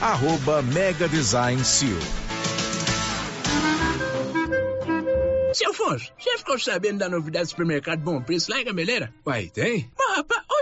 [SPEAKER 4] arroba Mega Design Seal.
[SPEAKER 23] Seu Afonso, você ficou sabendo da novidade do supermercado Bom Preço lá em Gameleira?
[SPEAKER 24] Uai, tem?
[SPEAKER 23] Mas, rapaz,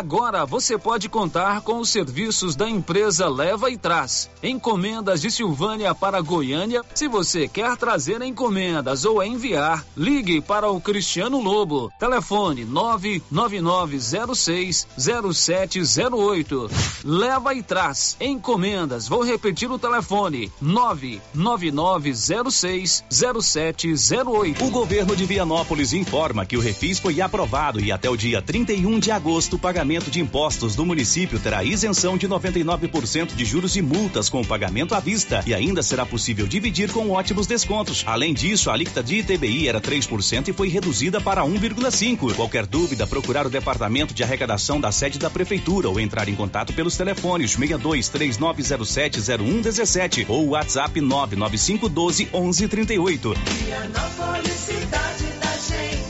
[SPEAKER 7] Agora você pode contar com os serviços da empresa Leva e Traz. Encomendas de Silvânia para Goiânia. Se você quer trazer encomendas ou enviar, ligue para o Cristiano Lobo. Telefone 999060708. Leva e Traz. Encomendas. Vou repetir o telefone: 999060708.
[SPEAKER 25] O governo de Vianópolis informa que o refis foi aprovado e até o dia 31 de agosto o pagamento de impostos do município terá isenção de 99% de juros e multas com o pagamento à vista e ainda será possível dividir com ótimos descontos. Além disso, a alíquota de ITBI era 3% e foi reduzida para 1,5. Qualquer dúvida, procurar o departamento de arrecadação da sede da prefeitura ou entrar em contato pelos telefones 62 3907 0117 ou WhatsApp 995 12 1138.
[SPEAKER 22] Vianópolis, cidade da gente.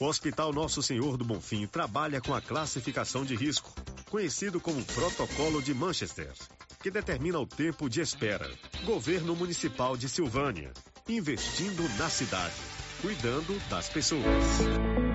[SPEAKER 26] O Hospital Nosso Senhor do Bonfim trabalha com a classificação de risco, conhecido como Protocolo de Manchester, que determina o tempo de espera. Governo Municipal de Silvânia, investindo na cidade, cuidando das pessoas.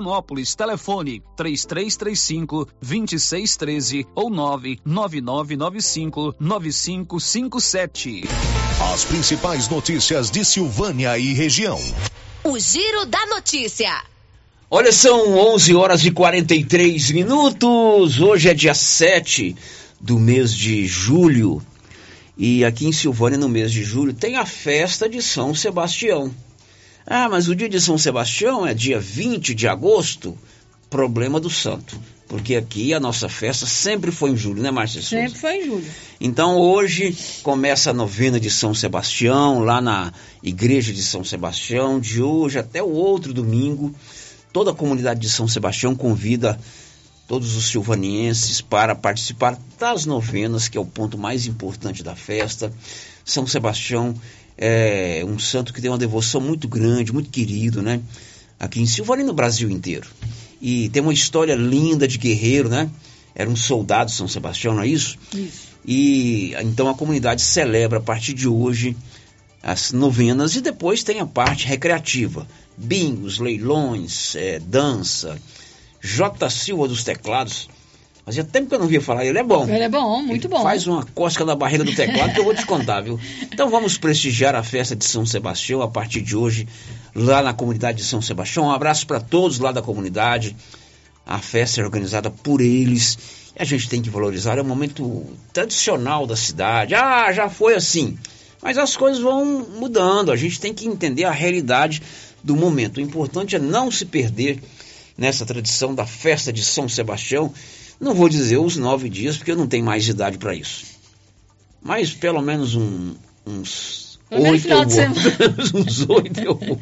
[SPEAKER 7] Vianópolis. Telefone 3335 2613 ou 99995 9557.
[SPEAKER 18] As principais notícias de Silvânia e região.
[SPEAKER 6] O Giro da Notícia.
[SPEAKER 8] Olha, são 11 horas e 43 minutos. Hoje é dia 7 do mês de julho. E aqui em Silvânia, no mês de julho, tem a festa de São Sebastião. Ah, mas o dia de São Sebastião é dia 20 de agosto? Problema do santo. Porque aqui a nossa festa sempre foi em julho, né, Márcia?
[SPEAKER 19] Sempre foi em julho.
[SPEAKER 8] Então hoje começa a novena de São Sebastião, lá na igreja de São Sebastião, de hoje até o outro domingo. Toda a comunidade de São Sebastião convida todos os silvanienses para participar das novenas, que é o ponto mais importante da festa. São Sebastião é um santo que tem uma devoção muito grande, muito querido, né? Aqui em Silvânia e no Brasil inteiro. E tem uma história linda de guerreiro, né? Era um soldado de São Sebastião, não é isso?
[SPEAKER 19] Isso.
[SPEAKER 8] E então a comunidade celebra a partir de hoje as novenas e depois tem a parte recreativa. Bingos, leilões, é, dança. J. Silva dos teclados. Fazia tempo que eu não via falar, ele é bom.
[SPEAKER 19] Ele é bom, muito
[SPEAKER 8] Ele
[SPEAKER 19] bom.
[SPEAKER 8] Faz uma cosca na barriga do teclado que eu vou te contar, viu? Então vamos prestigiar a festa de São Sebastião a partir de hoje, lá na comunidade de São Sebastião. Um abraço para todos lá da comunidade. A festa é organizada por eles. E a gente tem que valorizar, é um momento tradicional da cidade. Ah, já foi assim. Mas as coisas vão mudando, a gente tem que entender a realidade do momento. O importante é não se perder nessa tradição da festa de São Sebastião. Não vou dizer os nove dias, porque eu não tenho mais idade para isso. Mas pelo menos um- uns oito
[SPEAKER 19] final
[SPEAKER 8] eu
[SPEAKER 19] de
[SPEAKER 8] vou. uns oito eu vou.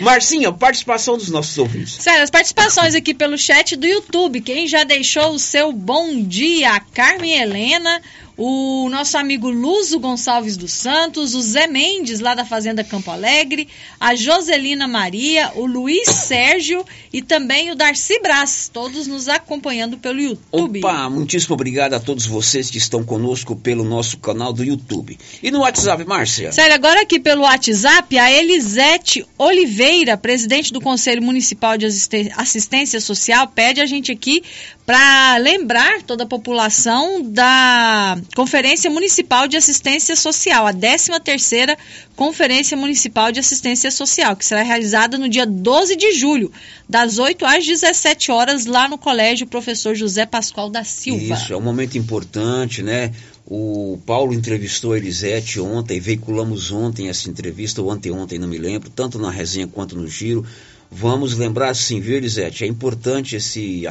[SPEAKER 8] Marcinha, participação dos nossos ouvintes.
[SPEAKER 19] Sério, as participações aqui pelo chat do YouTube. Quem já deixou o seu bom dia? A Carmen Helena, o nosso amigo Luzo Gonçalves dos Santos, o Zé Mendes, lá da Fazenda Campo Alegre, a Joselina Maria, o Luiz Sérgio e também o Darcy Brás, todos nos acompanhando pelo YouTube.
[SPEAKER 8] Opa, muitíssimo obrigado a todos vocês que estão conosco pelo nosso canal do YouTube. E no WhatsApp, Márcia?
[SPEAKER 19] Sério, agora aqui pelo WhatsApp, a Elisete Oliveira, presidente do Conselho Municipal de Assistência Social, pede a gente aqui para lembrar toda a população da Conferência Municipal de Assistência Social, a 13ª Conferência Municipal de Assistência Social, que será realizada no dia 12 de julho, das 8 às 17 horas, lá no Colégio Professor José Pascoal da Silva.
[SPEAKER 8] Isso, é um momento importante, né? O Paulo entrevistou a Elisete ontem, veiculamos ontem essa entrevista, ou anteontem, não me lembro, tanto na resenha quanto no giro. Vamos lembrar sim, viu, Elisete? É importante esse,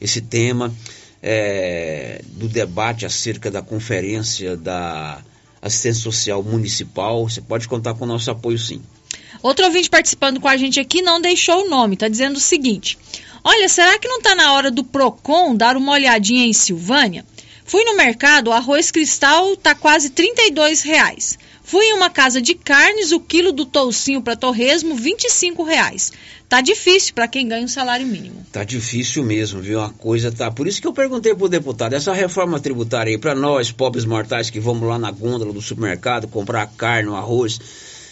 [SPEAKER 8] esse tema é, do debate acerca da conferência da assistência social municipal. Você pode contar com o nosso apoio sim.
[SPEAKER 19] Outro ouvinte participando com a gente aqui não deixou o nome, está dizendo o seguinte: Olha, será que não está na hora do Procon dar uma olhadinha em Silvânia? Fui no mercado, o arroz cristal tá quase 32 reais. Fui em uma casa de carnes, o quilo do toucinho para torresmo, 25 reais. Tá difícil para quem ganha um salário mínimo.
[SPEAKER 8] Tá difícil mesmo, viu? A coisa tá. Por isso que eu perguntei pro deputado, essa reforma tributária aí, para nós, pobres mortais que vamos lá na gôndola do supermercado comprar carne, arroz,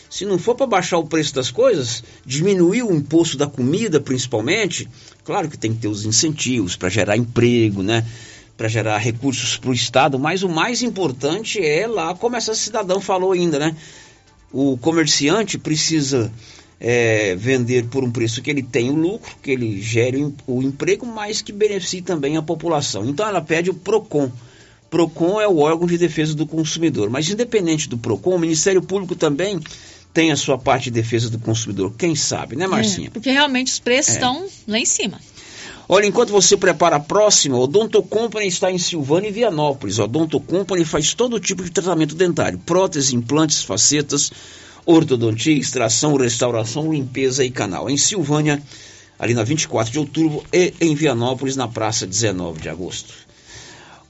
[SPEAKER 8] se não for para baixar o preço das coisas, diminuir o imposto da comida, principalmente, claro que tem que ter os incentivos para gerar emprego, né? Para gerar recursos para o Estado, mas o mais importante é lá, como essa cidadão falou ainda, né? O comerciante precisa é, vender por um preço que ele tenha o lucro, que ele gere o em- o emprego, mas que beneficie também a população. Então ela pede o PROCON. PROCON é o órgão de defesa do consumidor, mas independente do PROCON, o Ministério Público também tem a sua parte de defesa do consumidor. Quem sabe, né, Marcinha?
[SPEAKER 19] É, porque realmente os preços
[SPEAKER 8] É.
[SPEAKER 19] estão lá em cima.
[SPEAKER 8] Olha, enquanto você prepara a próxima, o Odonto Company está em Silvânia e Vianópolis. O Odonto Company faz todo tipo de tratamento dentário: prótese, implantes, facetas, ortodontia, extração, restauração, limpeza e canal. Em Silvânia, ali na 24 de outubro, e em Vianópolis, na praça 19 de agosto.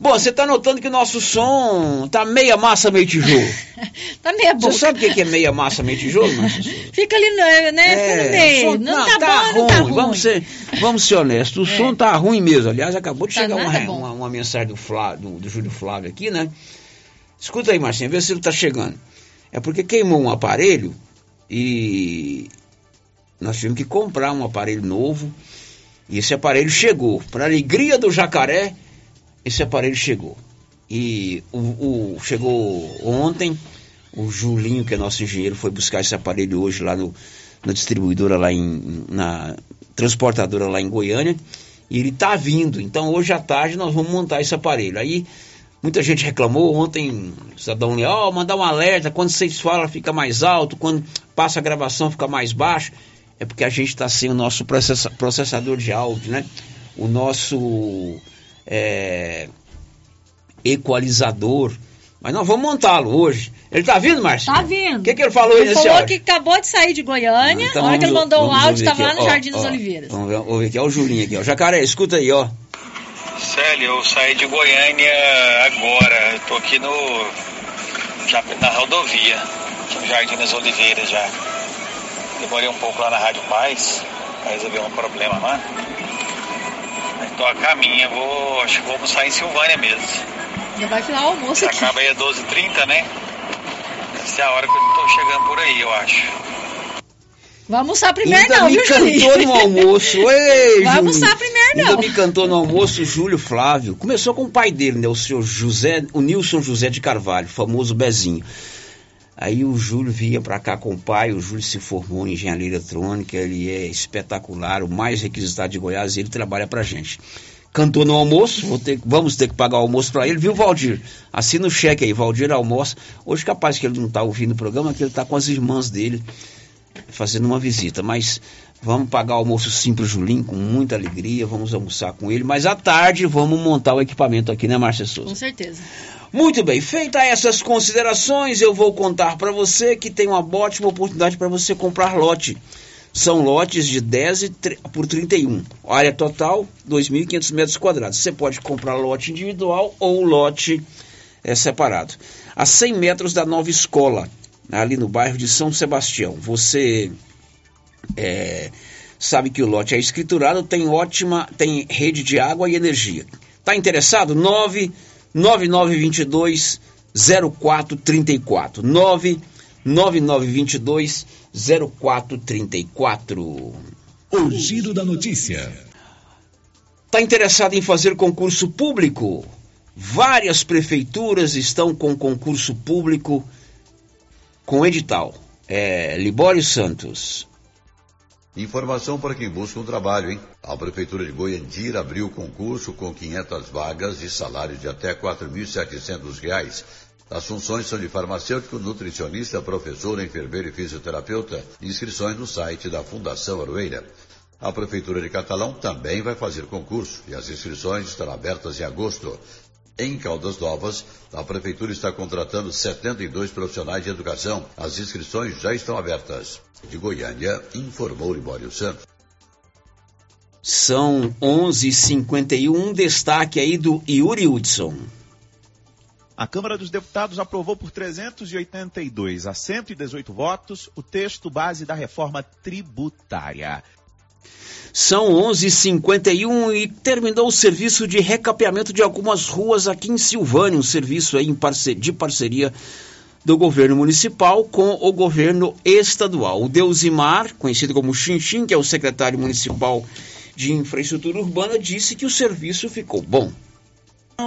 [SPEAKER 8] Bom, você está notando que o nosso som tá meia massa, meio tijolo.
[SPEAKER 19] Tá meia boca.
[SPEAKER 8] Você sabe o que é meia massa, meio tijolo?
[SPEAKER 19] Fica ali, né? né,
[SPEAKER 8] É,
[SPEAKER 19] no meio.
[SPEAKER 8] som-
[SPEAKER 19] Não, tá, bom, não tá ruim.
[SPEAKER 8] Vamos ser, vamos ser honestos. O som tá ruim mesmo. Aliás, acabou de
[SPEAKER 19] Tá
[SPEAKER 8] chegar uma,
[SPEAKER 19] bom.
[SPEAKER 8] uma, uma mensagem do, Flávio, do, do Júlio Flávio aqui, né? Escuta aí, Marcinho, vê se ele tá chegando. É porque queimou um aparelho e nós tivemos que comprar um aparelho novo. E esse aparelho chegou. Para alegria do jacaré, esse aparelho chegou. E o, o- chegou ontem. O Julinho, que é nosso engenheiro, foi buscar esse aparelho hoje lá no, na distribuidora lá em. na transportadora lá em Goiânia. E ele tá vindo. Então hoje à tarde nós vamos montar esse aparelho. Aí muita gente reclamou ontem, o cidadão ali, ó, mandar um alerta, quando vocês falam fica mais alto, quando passa a gravação fica mais baixo. É porque a gente está sem o nosso processa- processador de áudio, né? o nosso é, equalizador. Mas nós vamos montá-lo hoje. Ele tá vindo, Márcio?
[SPEAKER 19] Tá vindo.
[SPEAKER 8] O que, que ele falou aí
[SPEAKER 19] Ele
[SPEAKER 8] nesse
[SPEAKER 19] falou
[SPEAKER 8] áudio?
[SPEAKER 19] que acabou de sair de Goiânia.
[SPEAKER 8] Então
[SPEAKER 19] a hora que ele mandou o áudio, estava lá
[SPEAKER 8] aqui,
[SPEAKER 19] no
[SPEAKER 8] ó,
[SPEAKER 19] Jardim das
[SPEAKER 8] ó.
[SPEAKER 19] Oliveiras.
[SPEAKER 8] Vamos ver, ouvir aqui, ó o Julinho aqui, ó. Jacaré, escuta aí, ó.
[SPEAKER 27] Célio, eu saí de Goiânia agora. Eu tô aqui no. já na rodovia, no Jardim das Oliveiras já. Demorei um pouco lá na Rádio Paz pra resolver um problema lá. Mas tô a caminho, vou. acho que vou almoçar em Silvânia mesmo.
[SPEAKER 19] Já vai filar o almoço aqui.
[SPEAKER 27] Acaba aí a 12h30, né? Essa é a hora que eu tô chegando por aí, eu acho.
[SPEAKER 19] Vai almoçar primeiro
[SPEAKER 8] Ainda
[SPEAKER 19] não,
[SPEAKER 8] me
[SPEAKER 19] viu, Julinho?
[SPEAKER 8] cantou no almoço. Ei,
[SPEAKER 19] Vai
[SPEAKER 8] Julinho.
[SPEAKER 19] almoçar primeiro não.
[SPEAKER 8] Ainda me cantou no almoço o Júlio Flávio. Começou com o pai dele, né? O senhor José, o Nilson José de Carvalho, famoso Bezinho. Aí o Júlio vinha pra cá com o pai, o Júlio se formou em engenharia eletrônica, ele é espetacular, o mais requisitado de Goiás, e ele trabalha pra gente. Cantou no almoço, ter- vamos ter que pagar o almoço pra ele, viu, Valdir? Assina o cheque aí, Valdir almoça. Hoje capaz que ele não tá ouvindo o programa, que ele tá com as irmãs dele fazendo uma visita, mas vamos pagar o almoço sim pro Julinho, com muita alegria, vamos almoçar com ele, mas à tarde vamos montar o equipamento aqui, né, Márcia Souza?
[SPEAKER 19] Com certeza.
[SPEAKER 8] Muito bem, feita essas considerações, eu vou contar para você que tem uma ótima oportunidade para você comprar lote. São lotes de 10 e tre- por 31. Área total, 2.500 metros quadrados. Você pode comprar lote individual ou lote eh, separado. A 100 metros da nova escola, ali no bairro de São Sebastião. Você eh, sabe que o lote é escriturado, tem ótima, tem rede de água e energia. Está interessado? 9 9922 0434. 99922 0434.
[SPEAKER 20] O Giro da Notícia.
[SPEAKER 8] Está interessado em fazer concurso público? Várias prefeituras estão com concurso público com edital. É, Libório Santos.
[SPEAKER 28] Informação para quem busca um trabalho, hein? A Prefeitura de Goiandira abriu concurso com 500 vagas e salário de até 4.700 reais. As funções são de farmacêutico, nutricionista, professor, enfermeiro e fisioterapeuta. Inscrições no site da Fundação Aroeira. A Prefeitura de Catalão também vai fazer concurso e as inscrições estarão abertas em agosto. Em Caldas Novas, a Prefeitura está contratando 72 profissionais de educação. As inscrições já estão abertas. De Goiânia, informou Libório Santos.
[SPEAKER 8] São 11h51. Destaque aí do Yuri Hudson.
[SPEAKER 29] A Câmara dos Deputados aprovou por 382 a 118 votos o texto base da reforma tributária.
[SPEAKER 8] São 11h51 e terminou o serviço de recapeamento de algumas ruas aqui em Silvânia, um serviço aí de parceria do governo municipal com o governo estadual. O Deusimar, conhecido como Xinxin, que é o secretário municipal de infraestrutura urbana, disse que o serviço ficou bom.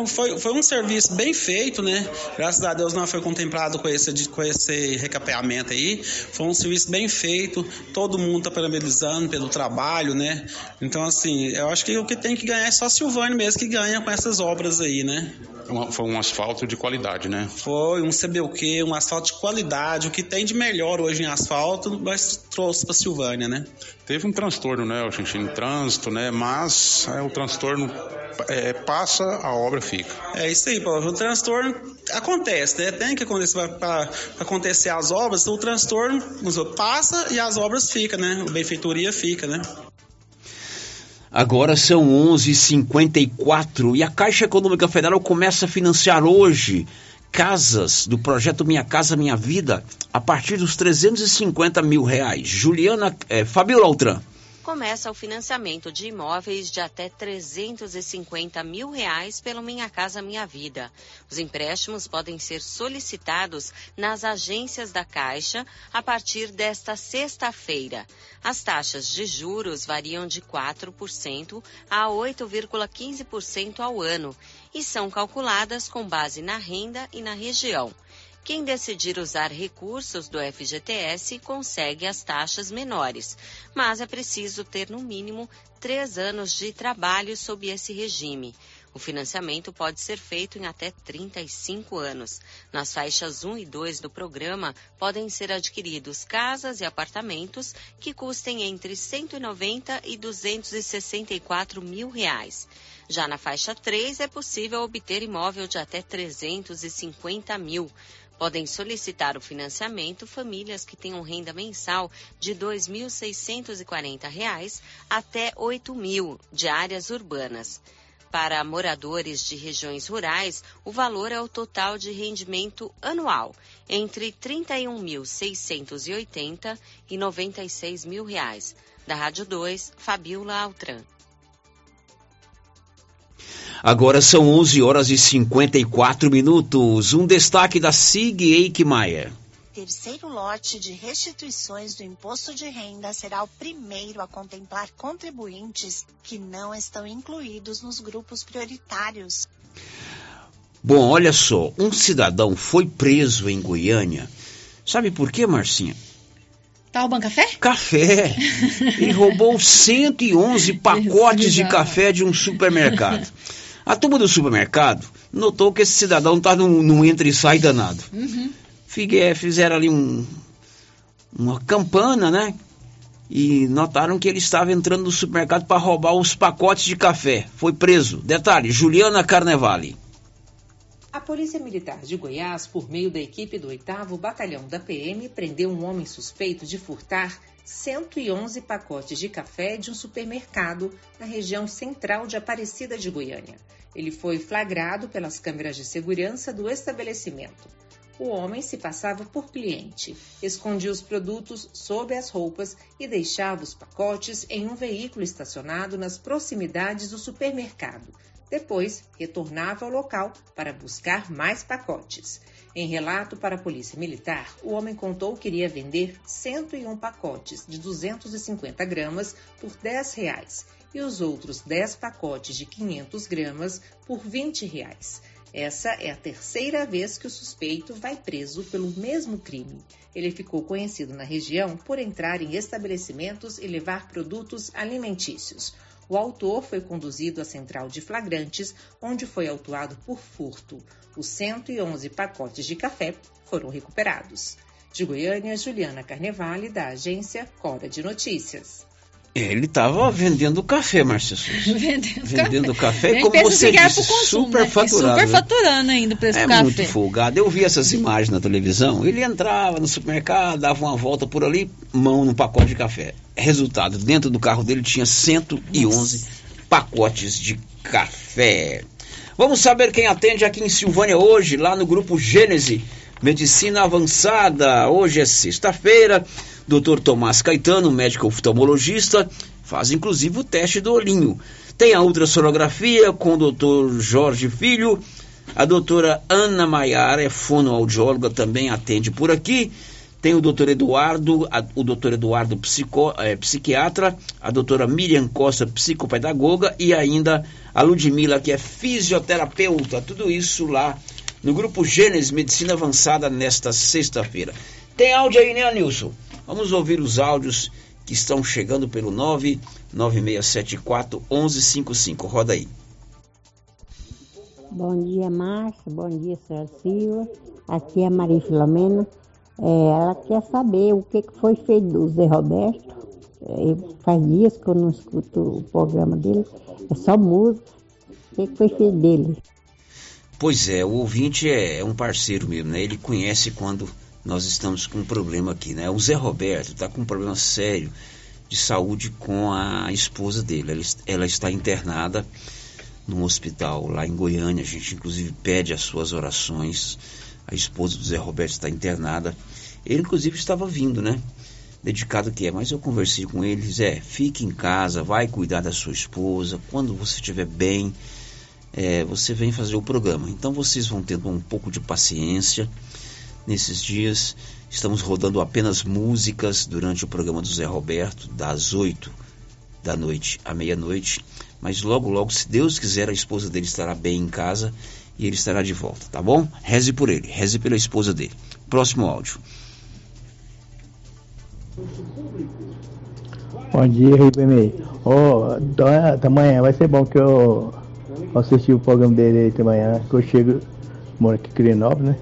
[SPEAKER 30] Foi, foi um serviço bem feito, né? Graças a Deus não foi contemplado com esse, com esse recapeamento aí. Foi um serviço bem feito, todo mundo está parabenizando pelo trabalho, né? Então, assim, eu acho que o que tem que ganhar é só Silvânia mesmo que ganha com essas obras aí, né?
[SPEAKER 31] Foi um asfalto de qualidade, né?
[SPEAKER 30] Foi um CBUQ, um asfalto de qualidade, o que tem de melhor hoje em asfalto, mas trouxe para Silvânia, né?
[SPEAKER 31] Teve um transtorno, né, gente, no trânsito, né? Mas é, o transtorno é, passa, a obra fica.
[SPEAKER 30] É isso aí, Paulo. O transtorno acontece, né? Tem que acontecer para acontecer as obras, então o transtorno passa e as obras ficam, né? A benfeitoria fica, né?
[SPEAKER 8] Agora são 11h54 e a Caixa Econômica Federal começa a financiar hoje casas do projeto Minha Casa Minha Vida a partir dos 350 mil reais. Juliana, é, Fabiola Altran.
[SPEAKER 32] Começa o financiamento de imóveis de até 350 mil reais pelo Minha Casa Minha Vida. Os empréstimos podem ser solicitados nas agências da Caixa a partir desta sexta-feira. As taxas de juros variam de 4% a 8,15% ao ano e são calculadas com base na renda e na região. Quem decidir usar recursos do FGTS consegue as taxas menores, mas é preciso ter no mínimo três anos de trabalho sob esse regime. O financiamento pode ser feito em até 35 anos. Nas faixas 1 e 2 do programa, podem ser adquiridos casas e apartamentos que custem entre 190 e 264 mil reais. Já na faixa 3 é possível obter imóvel de até 350 mil. Podem solicitar o financiamento famílias que tenham renda mensal de R$ 2.640 até R$ 8.000 de áreas urbanas. Para moradores de regiões rurais, o valor é o total de rendimento anual, entre R$ 31.680 e 96 mil reais. Da Rádio 2, Fabiola Altran.
[SPEAKER 8] Agora são 11 horas e 54 minutos. Um destaque da SIG Eichmeier.
[SPEAKER 33] Terceiro lote de restituições do imposto de renda será o primeiro a contemplar contribuintes que não estão incluídos nos grupos prioritários.
[SPEAKER 8] Bom, olha só, um cidadão foi preso em Goiânia. Sabe por quê, Marcinha?
[SPEAKER 19] Tá roubando café?
[SPEAKER 8] Café. Ele roubou 111 pacotes de café de um supermercado. A turma do supermercado notou que esse cidadão está num, num entra e sai danado.
[SPEAKER 19] Uhum.
[SPEAKER 8] Figue- Fizeram ali um, uma campana, né? E notaram que ele estava entrando no supermercado para roubar os pacotes de café. Foi preso. Detalhe, Juliana Carnevale.
[SPEAKER 34] A Polícia Militar de Goiás, por meio da equipe do 8 Batalhão da PM, prendeu um homem suspeito de furtar 111 pacotes de café de um supermercado na região central de Aparecida de Goiânia. Ele foi flagrado pelas câmeras de segurança do estabelecimento. O homem se passava por cliente, escondia os produtos sob as roupas e deixava os pacotes em um veículo estacionado nas proximidades do supermercado. Depois, retornava ao local para buscar mais pacotes. Em relato para a Polícia Militar, o homem contou que iria vender 101 pacotes de 250 gramas por 10 reais e os outros 10 pacotes de 500 gramas por 20 reais. Essa é a terceira vez que o suspeito vai preso pelo mesmo crime. Ele ficou conhecido na região por entrar em estabelecimentos e levar produtos alimentícios. O autor foi conduzido à central de flagrantes, onde foi autuado por furto. Os 111 pacotes de café foram recuperados. De Goiânia, Juliana Carnevale, da agência Cora de Notícias.
[SPEAKER 8] Ele estava vendendo café, Márcia Souza.
[SPEAKER 19] Vendendo,
[SPEAKER 8] Vendendo café,
[SPEAKER 19] Nem
[SPEAKER 8] como você disse,
[SPEAKER 19] consumo,
[SPEAKER 8] super
[SPEAKER 19] né?
[SPEAKER 8] Faturado.
[SPEAKER 19] Super
[SPEAKER 8] né?
[SPEAKER 19] faturando ainda para esse
[SPEAKER 8] É
[SPEAKER 19] café.
[SPEAKER 8] muito folgado. Eu vi essas imagens na televisão. Ele entrava no supermercado, dava uma volta por ali, mão no pacote de café. Resultado, dentro do carro dele tinha 111 pacotes de café. Vamos saber quem atende aqui em Silvânia hoje, lá no grupo Gênese Medicina Avançada. Hoje é sexta-feira. Dr. Tomás Caetano, médico oftalmologista, faz inclusive o teste do olhinho. Tem a ultrassonografia com o Dr. Jorge Filho. A doutora Ana Maiara é fonoaudióloga, também atende por aqui. Tem o doutor Eduardo, a- o doutor Eduardo psico, eh, psiquiatra, a doutora Miriam Costa, psicopedagoga, e ainda a Ludmila, que é fisioterapeuta. Tudo isso lá no grupo Gênesis Medicina Avançada nesta sexta-feira. Tem áudio aí, né, Nilson? Vamos ouvir os áudios que estão chegando pelo 99674 1155. Roda aí.
[SPEAKER 35] Bom dia, Márcia. Bom dia, senhora Silva. Aqui é a Maria Filomena. É, ela quer saber o que foi feito do Zé Roberto. É, faz dias que eu não escuto o programa dele. É só música. O que que foi feito dele?
[SPEAKER 8] Pois é, o ouvinte é, é um parceiro mesmo, né? Ele conhece quando nós estamos com um problema aqui, né? O Zé Roberto está com um problema sério de saúde com a esposa dele. Ela, est- ela está internada num hospital lá em Goiânia. A gente inclusive pede as suas orações. A esposa do Zé Roberto está internada. Ele inclusive estava vindo, né? Dedicado que é, mas eu conversei com ele, Zé, fique em casa, vai cuidar da sua esposa. Quando você estiver bem, é, você vem fazer o programa. Então vocês vão tendo um pouco de paciência nesses dias. Estamos rodando apenas músicas durante o programa do Zé Roberto, das 8 da noite à meia-noite. Mas logo, logo, se Deus quiser, a esposa dele estará bem em casa e ele estará de volta, tá bom? Reze por ele, reze pela esposa dele. Próximo áudio.
[SPEAKER 36] Bom dia, Ribemei. Ô, dona- tamanho, vai ser bom que eu Vou assistir o programa dele aí de manhã, que eu chego, moro aqui em Quirinópolis, né?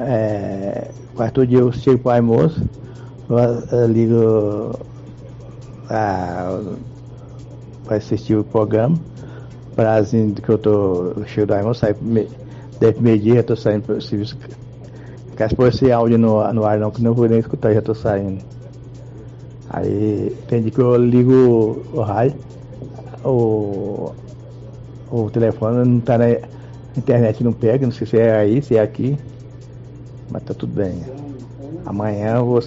[SPEAKER 36] É, quase todo dia eu chego para o almoço, eu, eu ligo para assistir o programa, prazinho que eu tô, eu chego do almoço, saio me, dez meio-dia, eu tô saindo para o serviço. Caso por esse áudio no, no ar não, que não vou nem escutar, já tô saindo. Aí tem dia que eu ligo o rádio, o, o telefone não tá na internet não pega, não sei se é aí, se é aqui, mas tá tudo bem. Amanhã vou,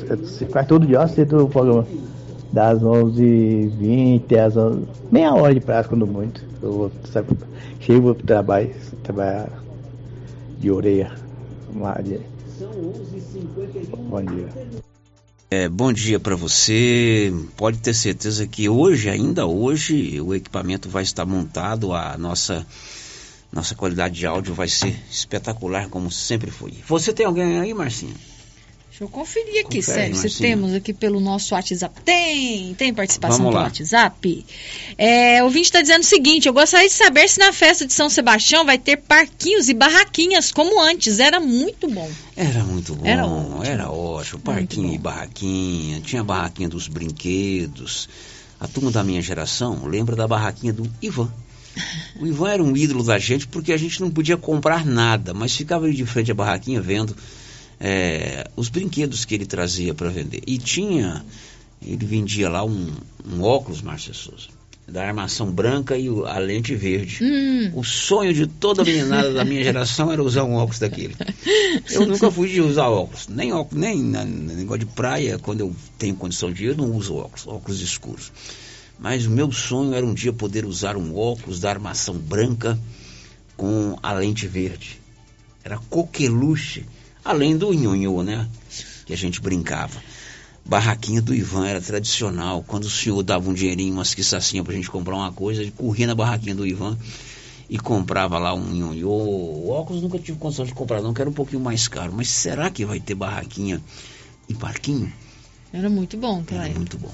[SPEAKER 36] quase todo dia eu assisto o programa das 11h20 às 11 meia hora de prazo quando muito. Eu vou, sabe, chego vou pro trabalho, trabalhar de orelha. Bom dia.
[SPEAKER 8] É, bom dia para você. Pode ter certeza que hoje, ainda hoje, o equipamento vai estar montado, a nossa nossa qualidade de áudio vai ser espetacular como sempre foi. Você tem alguém aí, Marcinho?
[SPEAKER 19] Deixa eu conferir aqui,
[SPEAKER 8] Confere,
[SPEAKER 19] sério, se temos aqui pelo nosso WhatsApp. Tem, tem participação pelo. WhatsApp. É, o ouvinte está dizendo o seguinte: eu gostaria de saber se na festa de São Sebastião vai ter parquinhos e barraquinhas como antes. Era muito bom.
[SPEAKER 8] Era muito bom,
[SPEAKER 19] Era
[SPEAKER 8] era
[SPEAKER 19] ótimo.
[SPEAKER 8] ótimo. Parquinho e barraquinha, tinha a barraquinha dos brinquedos. A turma da minha geração lembra da barraquinha do Ivan. O Ivan era um ídolo da gente porque a gente não podia comprar nada, mas ficava ali de frente à barraquinha vendo é, os brinquedos que ele trazia para vender. E tinha, ele vendia lá um, um óculos, Márcia Souza, da armação branca e a lente verde.
[SPEAKER 19] Hum.
[SPEAKER 8] O sonho de toda meninada da minha geração era usar um óculos daquele. Eu nunca fui de usar óculos, nem óculos, nem na, na negócio de praia, quando eu tenho condição de ir, eu não uso óculos, óculos escuros. Mas o meu sonho era um dia poder usar um óculos da armação branca com a lente verde. Era coqueluche, além do nhonhô, né? Que a gente brincava. Barraquinha do Ivan era tradicional. Quando o senhor dava um dinheirinho, umas quiçacinhas pra gente comprar uma coisa, gente corria na barraquinha do Ivan e comprava lá um nhonhô. O óculos nunca tive condição de comprar, não, que era um pouquinho mais caro. Mas será que vai ter barraquinha e parquinho?
[SPEAKER 19] Era muito bom, claro.
[SPEAKER 8] Muito bom.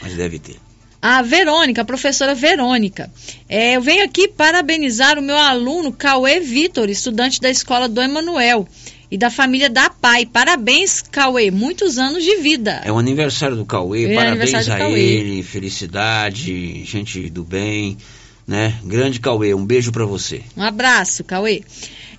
[SPEAKER 8] Mas deve ter.
[SPEAKER 19] A Verônica, a professora Verônica. É, eu venho aqui parabenizar o meu aluno Cauê Vitor, estudante da escola do Emanuel e da família da Pai. Parabéns, Cauê, muitos anos de vida.
[SPEAKER 8] É o aniversário do Cauê,
[SPEAKER 19] É
[SPEAKER 8] parabéns a
[SPEAKER 19] Cauê.
[SPEAKER 8] ele, felicidade, gente do bem, né? Grande Cauê, um beijo pra você.
[SPEAKER 19] Um abraço, Cauê.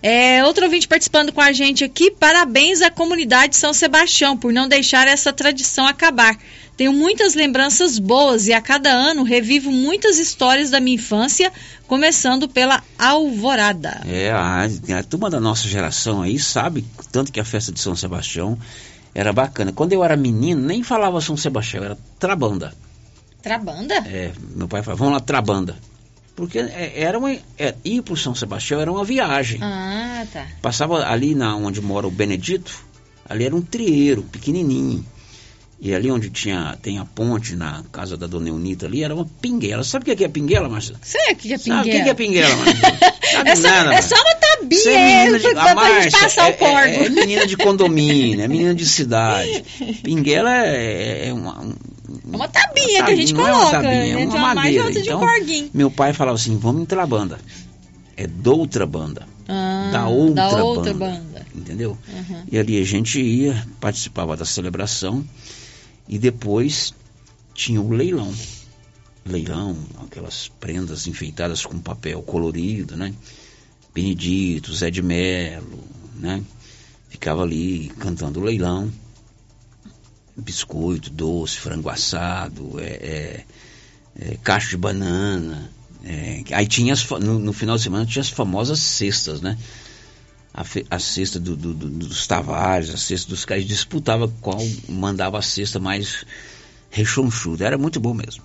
[SPEAKER 19] É, outro ouvinte participando com a gente aqui, parabéns à comunidade São Sebastião por não deixar essa tradição acabar. Tenho muitas lembranças boas e a cada ano revivo muitas histórias da minha infância, começando pela Alvorada.
[SPEAKER 8] É, a, a turma da nossa geração aí sabe tanto que a festa de São Sebastião era bacana. Quando eu era menino, nem falava São Sebastião, era Trabanda.
[SPEAKER 19] Trabanda?
[SPEAKER 8] É, meu pai falava, vamos lá, Trabanda. Porque é, era uma, é, ir para São Sebastião era uma viagem.
[SPEAKER 19] Ah, tá.
[SPEAKER 8] Passava ali na onde mora o Benedito, ali era um trieiro pequenininho. E ali onde tinha, tem a ponte na casa da dona Eunita ali, era uma pinguela. Sabe o que é pinguela, Marcelo?
[SPEAKER 19] Sei o que é pinguela.
[SPEAKER 8] Sabe o que é pinguela, Marcelo? Sabe
[SPEAKER 19] É só,
[SPEAKER 8] nada,
[SPEAKER 19] é só uma tabinha
[SPEAKER 8] é menina de,
[SPEAKER 19] pra,
[SPEAKER 8] a
[SPEAKER 19] pra gente passar
[SPEAKER 8] é,
[SPEAKER 19] o corvo.
[SPEAKER 8] é- é menina de condomínio, é menina de cidade. Pinguela é, é uma, um-
[SPEAKER 19] uma tabinha que a gente
[SPEAKER 8] não é uma
[SPEAKER 19] coloca.
[SPEAKER 8] tabinha, é
[SPEAKER 19] né,
[SPEAKER 8] uma
[SPEAKER 19] uma
[SPEAKER 8] madeira.
[SPEAKER 19] um
[SPEAKER 8] Então, meu pai falava assim, vamos entrar banda. É doutra banda.
[SPEAKER 19] Ah,
[SPEAKER 8] da outra,
[SPEAKER 19] da outra
[SPEAKER 8] banda,
[SPEAKER 19] banda.
[SPEAKER 8] Entendeu?
[SPEAKER 19] Uhum.
[SPEAKER 8] E ali a gente ia, participava da celebração e depois tinha o leilão. Leilão, aquelas prendas enfeitadas com papel colorido, né? Benedito, Zé de Melo, né? Ficava ali cantando leilão. Biscoito, doce, frango assado, é, é, é, cacho de banana. é, aí tinha as, no, no final de semana tinha as famosas cestas, né? A, a cesta do- do- do- dos Tavares, a cesta dos caras, disputava qual mandava a cesta mais rechonchuda. Era muito bom mesmo.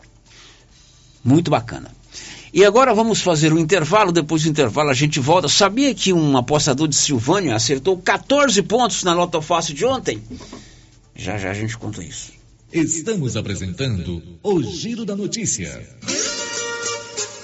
[SPEAKER 8] Muito bacana. E agora vamos fazer um intervalo. Depois do intervalo a gente volta. Sabia que um apostador de Silvânia acertou 14 pontos na nota fácil de ontem? Já já a gente conta isso.
[SPEAKER 20] Estamos apresentando o Giro da Notícia.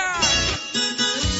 [SPEAKER 1] Yeah.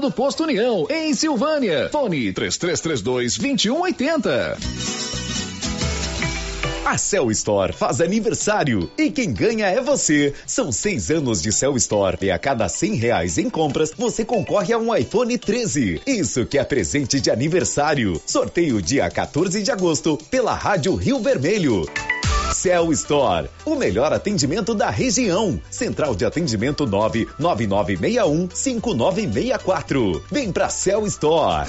[SPEAKER 9] do Posto União, em Silvânia. Fone 3332 2180.
[SPEAKER 37] A Cell Store faz aniversário e quem ganha é você. São seis anos de Cell Store e a cada cem reais em compras você concorre a um iPhone 13. Isso que é presente de aniversário. Sorteio dia 14 de agosto pela Rádio Rio Vermelho. Cell Store, o melhor atendimento da região. Central de atendimento 99961 5964. Vem pra Cell Store.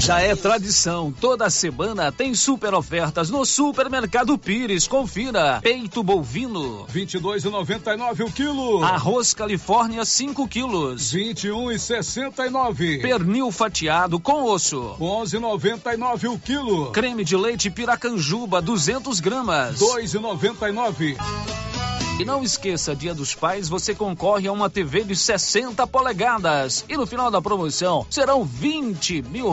[SPEAKER 7] Já é tradição, toda semana tem super ofertas no Supermercado Pires. Confira: peito bovino
[SPEAKER 17] 22,99 o quilo.
[SPEAKER 7] Arroz Califórnia 5 quilos
[SPEAKER 17] 21,69.
[SPEAKER 7] Pernil fatiado com osso
[SPEAKER 17] 11,99 o quilo.
[SPEAKER 7] Creme de leite Piracanjuba 200 gramas
[SPEAKER 17] 2,99.
[SPEAKER 7] E não esqueça, Dia dos Pais, você concorre a uma TV de 60 polegadas. E no final da promoção serão 20 mil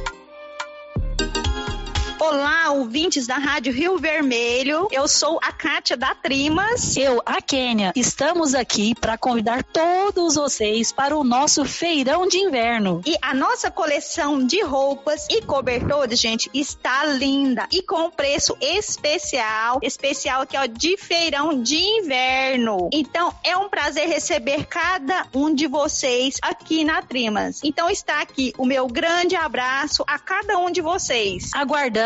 [SPEAKER 38] Olá, ouvintes da Rádio Rio Vermelho. Eu sou a Kátia da Trimas.
[SPEAKER 39] Eu, a Kênia. Estamos aqui para convidar todos vocês para o nosso feirão de inverno.
[SPEAKER 38] E a nossa coleção de roupas e cobertores, gente, está linda e com preço especial, especial aqui ó, de feirão de inverno. Então é um prazer receber cada um de vocês aqui na Trimas. Então está aqui o meu grande abraço a cada um de vocês.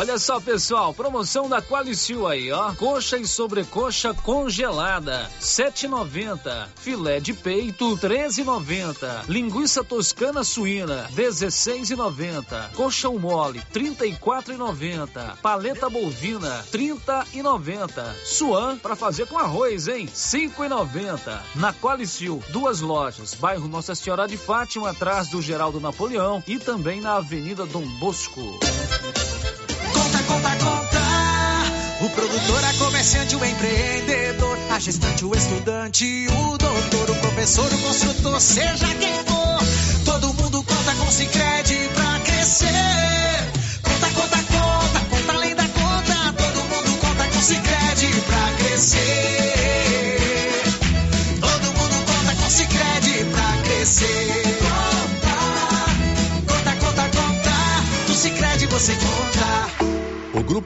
[SPEAKER 7] Olha só, pessoal, promoção da Qualicil aí, ó. Coxa e sobrecoxa congelada, 7,90. Filé de peito, 13,90. Linguiça toscana suína, 16,90. Coxão mole, 34,90. Paleta bovina, 30,90. Suan para fazer com arroz, hein? 5,90. Na Qualicil, duas lojas, bairro Nossa Senhora de Fátima, atrás do Geraldo Napoleão e também na Avenida Dom Bosco.
[SPEAKER 40] Conta, conta. O produtor, a comerciante, o empreendedor, a gestante, o estudante, o doutor, o professor, o construtor, seja quem for. Todo mundo conta com Sicredi pra crescer.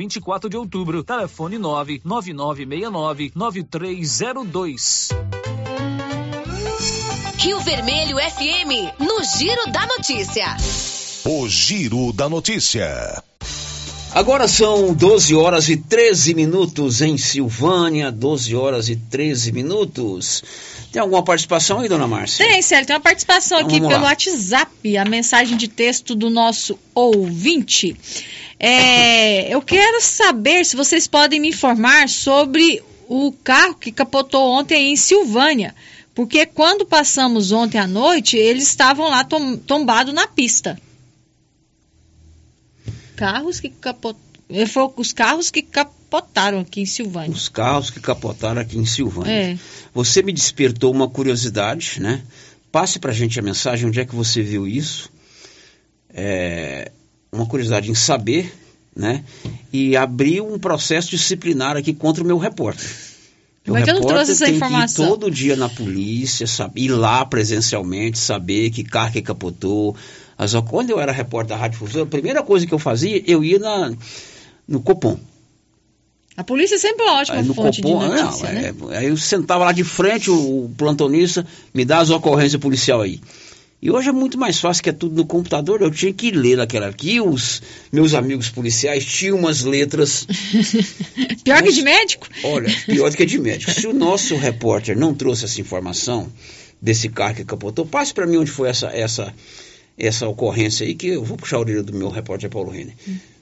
[SPEAKER 7] 24 de Outubro, telefone 99969 9302.
[SPEAKER 16] Rio Vermelho FM, no Giro da Notícia.
[SPEAKER 41] O Giro da Notícia.
[SPEAKER 8] Agora são 12 horas e 13 minutos em Silvânia, 12 horas e 13 minutos. Tem alguma participação aí, dona Márcia?
[SPEAKER 19] Tem, Célio, tem uma participação
[SPEAKER 8] Então,
[SPEAKER 19] aqui pelo
[SPEAKER 8] lá.
[SPEAKER 19] WhatsApp, a mensagem de texto do nosso ouvinte. É, eu quero saber se vocês podem me informar sobre o carro que capotou ontem em Silvânia. Porque quando passamos ontem à noite, eles estavam lá tom, tombados na pista. Carros que capotaram. Foi os carros que capotaram aqui em Silvânia.
[SPEAKER 8] Os carros que capotaram aqui em Silvânia.
[SPEAKER 19] É.
[SPEAKER 8] Você me despertou uma curiosidade, né? Passe pra gente a mensagem, onde é que você viu isso. É, uma curiosidade em saber, né? E abrir um processo disciplinar aqui contra o meu repórter.
[SPEAKER 19] Como é que eu não trouxe essa
[SPEAKER 8] tem
[SPEAKER 19] informação?
[SPEAKER 8] Que ir todo dia na polícia, sabe, ir lá presencialmente, saber que carro que capotou. As, quando eu era repórter da Rádio Fusão, a primeira coisa que eu fazia, eu ia na, no Copom.
[SPEAKER 19] A polícia sempre é uma ótima
[SPEAKER 8] Aí no
[SPEAKER 19] fonte
[SPEAKER 8] Copom,
[SPEAKER 19] de
[SPEAKER 8] não,
[SPEAKER 19] notícia, né?
[SPEAKER 8] é, aí eu sentava lá de frente, o, o plantonista me dá as ocorrências policial aí. E hoje é muito mais fácil, que é tudo no computador. Eu tinha que ler naquela aqui. Os meus amigos policiais tinham umas letras.
[SPEAKER 19] Pior que de médico?
[SPEAKER 8] Olha, pior que de médico. Se o nosso repórter não trouxe essa informação desse carro que capotou, passe para mim onde foi essa, essa, essa ocorrência aí, que eu vou puxar a orelha do meu repórter Paulo Renner.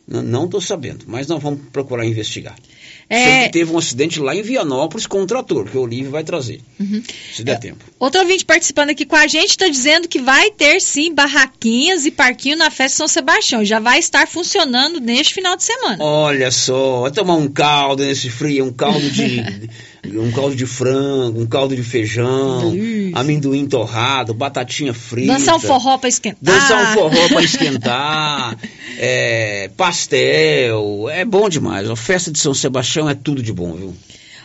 [SPEAKER 8] N- Não estou sabendo, mas nós vamos procurar investigar.
[SPEAKER 19] É.
[SPEAKER 8] Sei que teve um acidente lá em Vianópolis com um trator, que o Olívio vai trazer,
[SPEAKER 19] Uhum.
[SPEAKER 8] se der tempo.
[SPEAKER 19] Outro ouvinte participando aqui com a gente está dizendo que vai ter sim barraquinhas e parquinho na festa São Sebastião. Já vai estar funcionando neste final de semana.
[SPEAKER 8] Olha só, vai tomar um caldo nesse frio, um caldo de um caldo de frango, um caldo de feijão, amendoim torrado, batatinha frita.
[SPEAKER 19] Dançar um forró para esquentar.
[SPEAKER 8] Dançar um forró para esquentar, é, pastel, é bom demais. A festa de São Sebastião é tudo de bom, viu?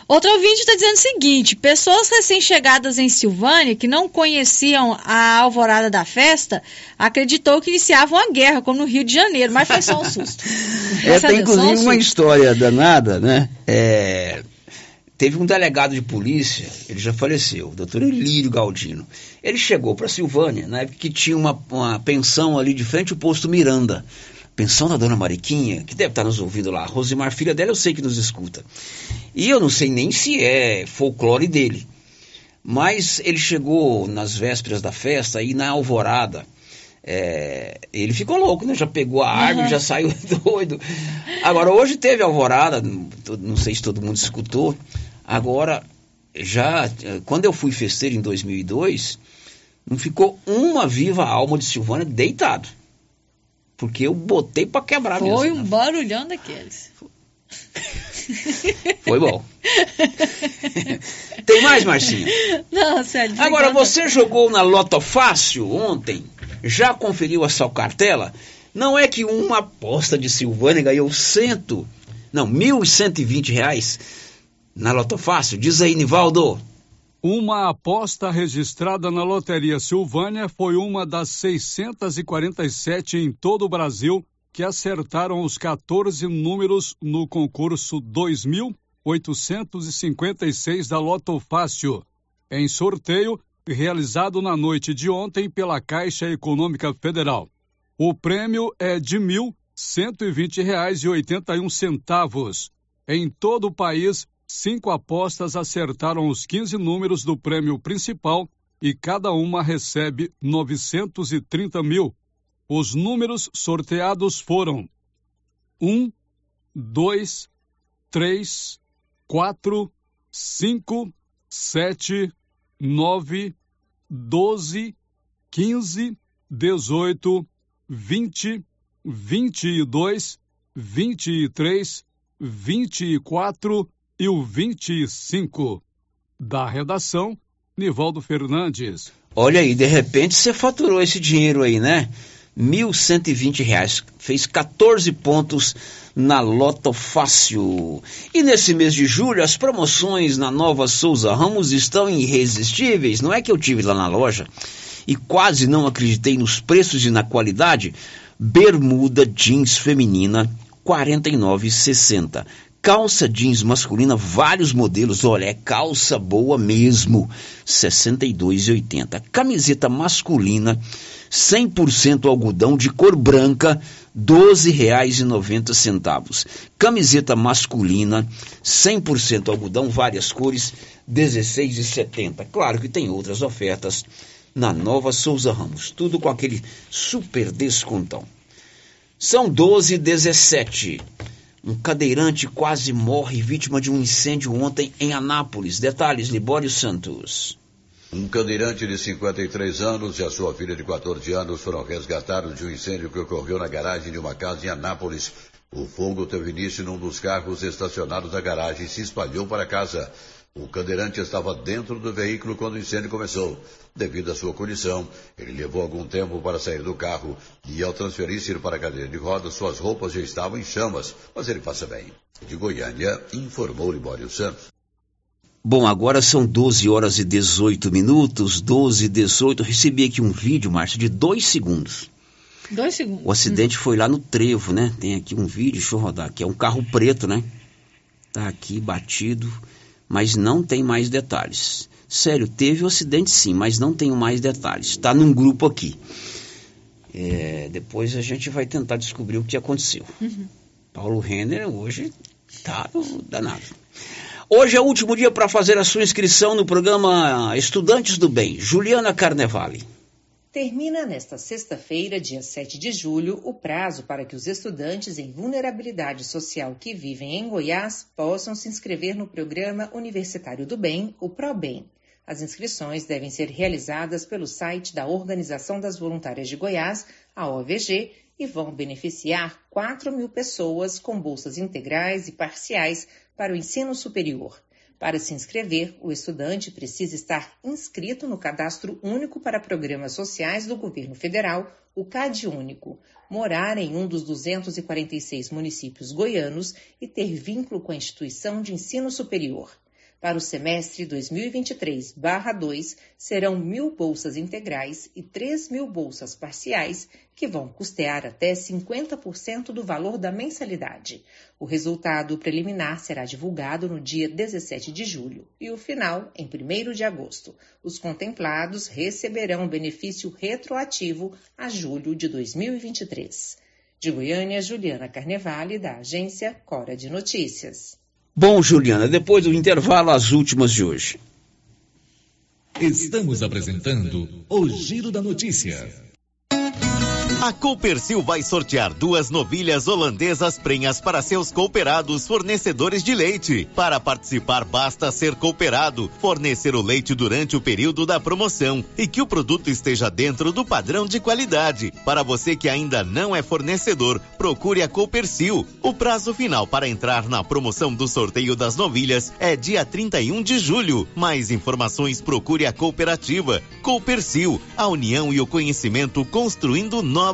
[SPEAKER 19] Outro ouvinte está dizendo o seguinte: pessoas recém-chegadas em Silvânia que não conheciam a alvorada da festa acreditou que iniciavam a guerra, como no Rio de Janeiro, mas foi só um susto.
[SPEAKER 8] É, tem
[SPEAKER 19] só um
[SPEAKER 8] inclusive uma história danada, né? É, teve um delegado de polícia, ele já faleceu, o doutor Elírio Galdino. Ele chegou para Silvânia, na época que tinha uma, uma pensão ali de frente ao posto Miranda. Pensão da dona Mariquinha, que deve estar nos ouvindo lá. Rosimar, filha dela, eu sei que nos escuta. E eu não sei nem se é folclore dele. Mas ele chegou nas vésperas da festa e na alvorada. É, ele ficou louco, né? Já pegou a árvore,
[SPEAKER 28] Uhum.
[SPEAKER 8] já saiu doido. Agora, hoje teve alvorada, não sei se todo mundo escutou. Agora, já, quando eu fui festeiro em 2002, não ficou uma viva alma de Silvânia deitado. Porque eu botei pra quebrar
[SPEAKER 19] Foi
[SPEAKER 8] mesmo.
[SPEAKER 19] um barulhão daqueles.
[SPEAKER 8] Foi bom. Tem mais, Marcinha?
[SPEAKER 19] Não, sério.
[SPEAKER 8] Agora, você jogou na Loto Fácil ontem? Já conferiu a sua cartela? Não é que uma aposta de Silvânia ganhou cento, não, mil e cento e vinte reais na Loto Fácil? Diz aí, Nivaldo.
[SPEAKER 17] Uma aposta registrada na Loteria Silvânia foi uma das 647 em todo o Brasil que acertaram os 14 números no concurso 2856 da Loto Fácil, em sorteio realizado na noite de ontem pela Caixa Econômica Federal. O prêmio é de R$ 1.120,81. Em todo o país, cinco apostas acertaram os 15 números do prêmio principal e cada uma recebe 930 mil. Os números sorteados foram 1, 2, 3, 4, 5, 7, 9, 12, 15, 18, 20, 22, 23, 24 e o 25. Da redação, Nivaldo Fernandes.
[SPEAKER 8] Olha aí, de repente você faturou esse dinheiro aí, né? 1.120 reais. Fez 14 pontos na Loto Fácil. E nesse mês de julho, as promoções na Nova Souza Ramos estão irresistíveis. Não é que eu tive lá na loja e quase não acreditei nos preços e na qualidade? Bermuda jeans feminina, R$ 49,60. Calça jeans masculina, vários modelos. Olha, é calça boa mesmo. R$ 62,80. Camiseta masculina, 100% algodão de cor branca, R$ 12,90. Camiseta masculina, 100% algodão, várias cores, R$ 16,70. Claro que tem outras ofertas na Nova Souza Ramos. Tudo com aquele super descontão. São 12 e 17. Um cadeirante quase morre vítima de um incêndio ontem em Anápolis. Detalhes, Libório Santos.
[SPEAKER 28] Um cadeirante de 53 anos e a sua filha de 14 anos foram resgatados de um incêndio que ocorreu na garagem de uma casa em Anápolis. O fogo teve início num dos carros estacionados na garagem e se espalhou para a casa. O cadeirante estava dentro do veículo quando o incêndio começou. Devido à sua condição, ele levou algum tempo para sair do carro e, ao transferir-se para a cadeira de rodas, suas roupas já estavam em chamas, mas ele passa bem. De Goiânia, informou Libório Santos.
[SPEAKER 8] Bom, agora são 12 horas e 18 minutos, 12 e 18. Recebi aqui um vídeo, Márcio, de dois segundos.
[SPEAKER 19] Dois segundos.
[SPEAKER 8] O acidente foi lá no Trevo, né? Tem aqui um vídeo, deixa eu rodar aqui. É um carro preto, né? Tá aqui batido, mas não tem mais detalhes. Sério, teve um acidente sim, mas não tenho mais detalhes. Está num grupo aqui. É, depois a gente vai tentar descobrir o que aconteceu.
[SPEAKER 19] Uhum.
[SPEAKER 8] Paulo Renner hoje tá danado. Hoje é o último dia para fazer a sua inscrição no programa Estudantes do Bem. Juliana Carnevale.
[SPEAKER 34] Termina nesta sexta-feira, dia 7 de julho, o prazo para que os estudantes em vulnerabilidade social que vivem em Goiás possam se inscrever no Programa Universitário do Bem, o ProBem. As inscrições devem ser realizadas pelo site da Organização das Voluntárias de Goiás, a OVG, e vão beneficiar 4 mil pessoas com bolsas integrais e parciais para o ensino superior. Para se inscrever, o estudante precisa estar inscrito no Cadastro Único para Programas Sociais do Governo Federal, o CAD Único, morar em um dos 246 municípios goianos e ter vínculo com a instituição de ensino superior. Para o semestre 2023-2, serão mil bolsas integrais e 3 mil bolsas parciais, que vão custear até 50% do valor da mensalidade. O resultado preliminar será divulgado no dia 17 de julho e o final em 1 de agosto. Os contemplados receberão benefício retroativo a julho de 2023. De Goiânia, Juliana Carnevale, da agência Cora de Notícias.
[SPEAKER 8] Bom, Juliana, depois do intervalo, as últimas de hoje.
[SPEAKER 41] Estamos apresentando o Giro da Notícia.
[SPEAKER 5] A Coopercil vai sortear duas novilhas holandesas prenhas para seus cooperados fornecedores de leite. Para participar, basta ser cooperado, fornecer o leite durante o período da promoção e que o produto esteja dentro do padrão de qualidade. Para você que ainda não é fornecedor, procure a Coopercil. O prazo final para entrar na promoção do sorteio das novilhas é dia 31 de julho. Mais informações procure a cooperativa. Coopercil, a união e o conhecimento construindo novos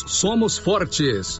[SPEAKER 17] somos fortes.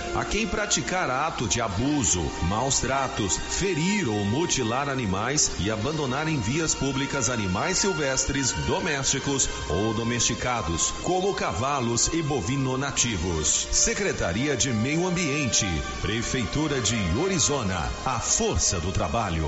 [SPEAKER 20] a quem praticar ato de abuso, maus tratos, ferir ou mutilar animais e abandonar em vias públicas animais silvestres, domésticos ou domesticados, como cavalos e bovino nativos. Secretaria de Meio Ambiente, Prefeitura de Orizona, a força do trabalho.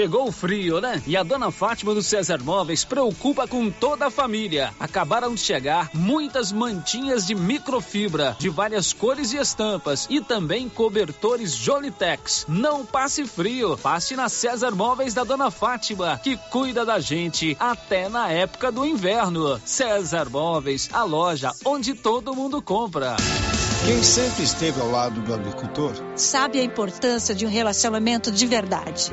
[SPEAKER 7] Chegou o frio, né? E a dona Fátima do César Móveis preocupa com toda a família. Acabaram de chegar muitas mantinhas de microfibra de várias cores e estampas e também cobertores Jolitex. Não passe frio, passe na César Móveis da dona Fátima, que cuida da gente até na época do inverno. César Móveis, a loja onde todo mundo compra.
[SPEAKER 42] Quem sempre esteve ao lado do agricultor
[SPEAKER 43] sabe a importância de um relacionamento de verdade.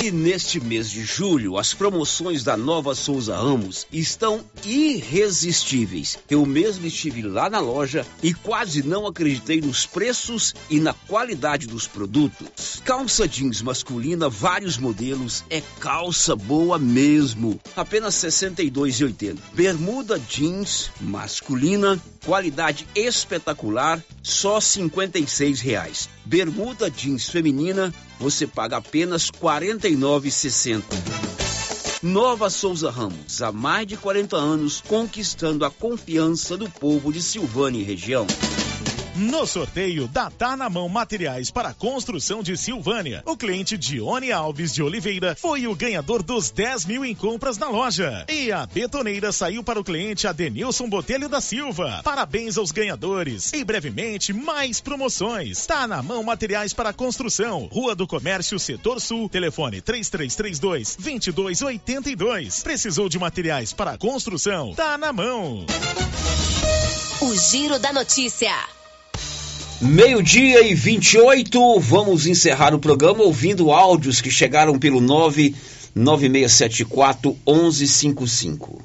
[SPEAKER 8] E neste mês de julho, as promoções da Nova Souza Ramos estão irresistíveis. Eu mesmo estive lá na loja e quase não acreditei nos preços e na qualidade dos produtos. Calça jeans masculina, vários modelos, é calça boa mesmo, apenas R$ 62,80. Bermuda jeans masculina, qualidade espetacular, só 56 reais. Bermuda jeans feminina, você paga apenas R$ 49,60. Nova Souza Ramos, há mais de 40 anos, conquistando a confiança do povo de Silvânia e região.
[SPEAKER 4] No sorteio da Tá na Mão Materiais para Construção de Silvânia, o cliente Dione Alves de Oliveira foi o ganhador dos 10 mil em compras na loja. E a betoneira saiu para o cliente Adenilson Botelho da Silva. Parabéns aos ganhadores. E brevemente, mais promoções. Tá na Mão Materiais para Construção, Rua do Comércio, Setor Sul, telefone 3332 2282. Precisou de materiais para construção? Tá na mão.
[SPEAKER 16] O Giro da Notícia.
[SPEAKER 8] Meio-dia e 28, vamos encerrar o programa ouvindo áudios que chegaram pelo 99674 1155.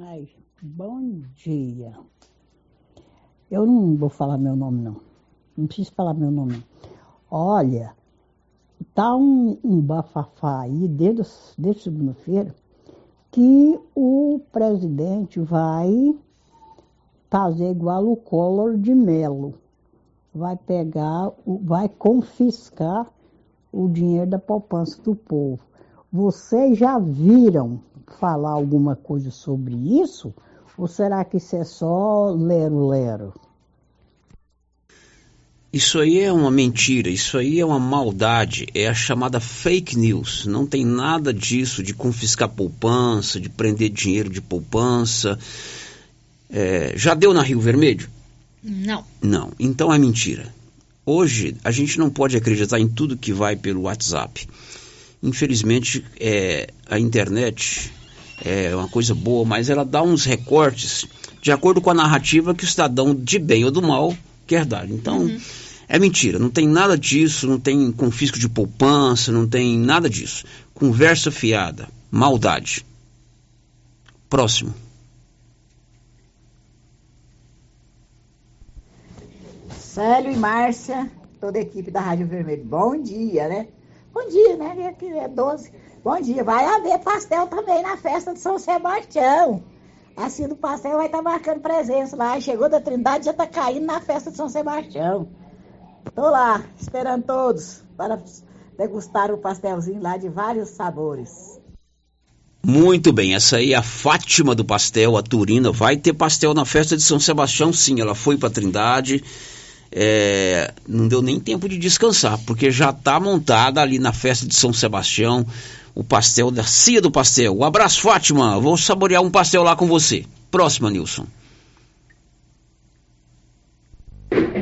[SPEAKER 44] Ai, bom dia. Eu não vou falar meu nome, não. Não preciso falar meu nome. Olha, tá um, um bafafá aí desde, desde segunda-feira
[SPEAKER 35] que o presidente vai fazer igual o Collor de Mello. Vai pegar, vai confiscar o dinheiro da poupança do povo. Vocês já viram falar alguma coisa sobre isso? Ou será que isso é só lero-lero?
[SPEAKER 8] Isso aí é uma mentira, isso aí é uma maldade, é a chamada fake news. Não tem nada disso de confiscar poupança, de prender dinheiro de poupança. É, já deu na Rio Vermelho?
[SPEAKER 19] Não.
[SPEAKER 8] Não, então é mentira. Hoje a gente não pode acreditar em tudo que vai pelo WhatsApp. Infelizmente, é, a internet é uma coisa boa, mas ela dá uns recortes de acordo com a narrativa que o cidadão de bem ou do mal quer dar. Então, uhum. é mentira, não tem nada disso, não tem confisco de poupança, não tem nada disso. Conversa fiada, maldade. Próximo.
[SPEAKER 44] Célio e Márcia, toda a equipe da Rádio Vermelho. Bom dia, né? Bom dia, né? É 12. Bom dia. Vai haver pastel também na festa de São Sebastião. Assim do pastel vai estar tá marcando presença lá. Chegou da Trindade já está caindo na festa de São Sebastião. Tô lá, esperando todos para degustar o pastelzinho lá de vários sabores.
[SPEAKER 8] Muito bem, essa aí é a Fátima do pastel, a Turina. Vai ter pastel na festa de São Sebastião, sim. Ela foi para Trindade é, não deu nem tempo de descansar, porque já está montada ali na festa de São Sebastião o pastel da Cia do Pastel. Um abraço, Fátima. Vou saborear um pastel lá com você. Próxima, Nilson.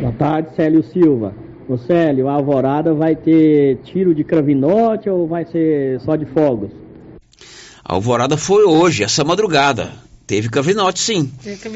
[SPEAKER 45] Boa tarde, Célio Silva. Ô Célio, a alvorada vai ter tiro de cravinote ou vai ser só de fogos?
[SPEAKER 8] A alvorada foi hoje, essa madrugada. Teve cravinote, sim.
[SPEAKER 19] Teve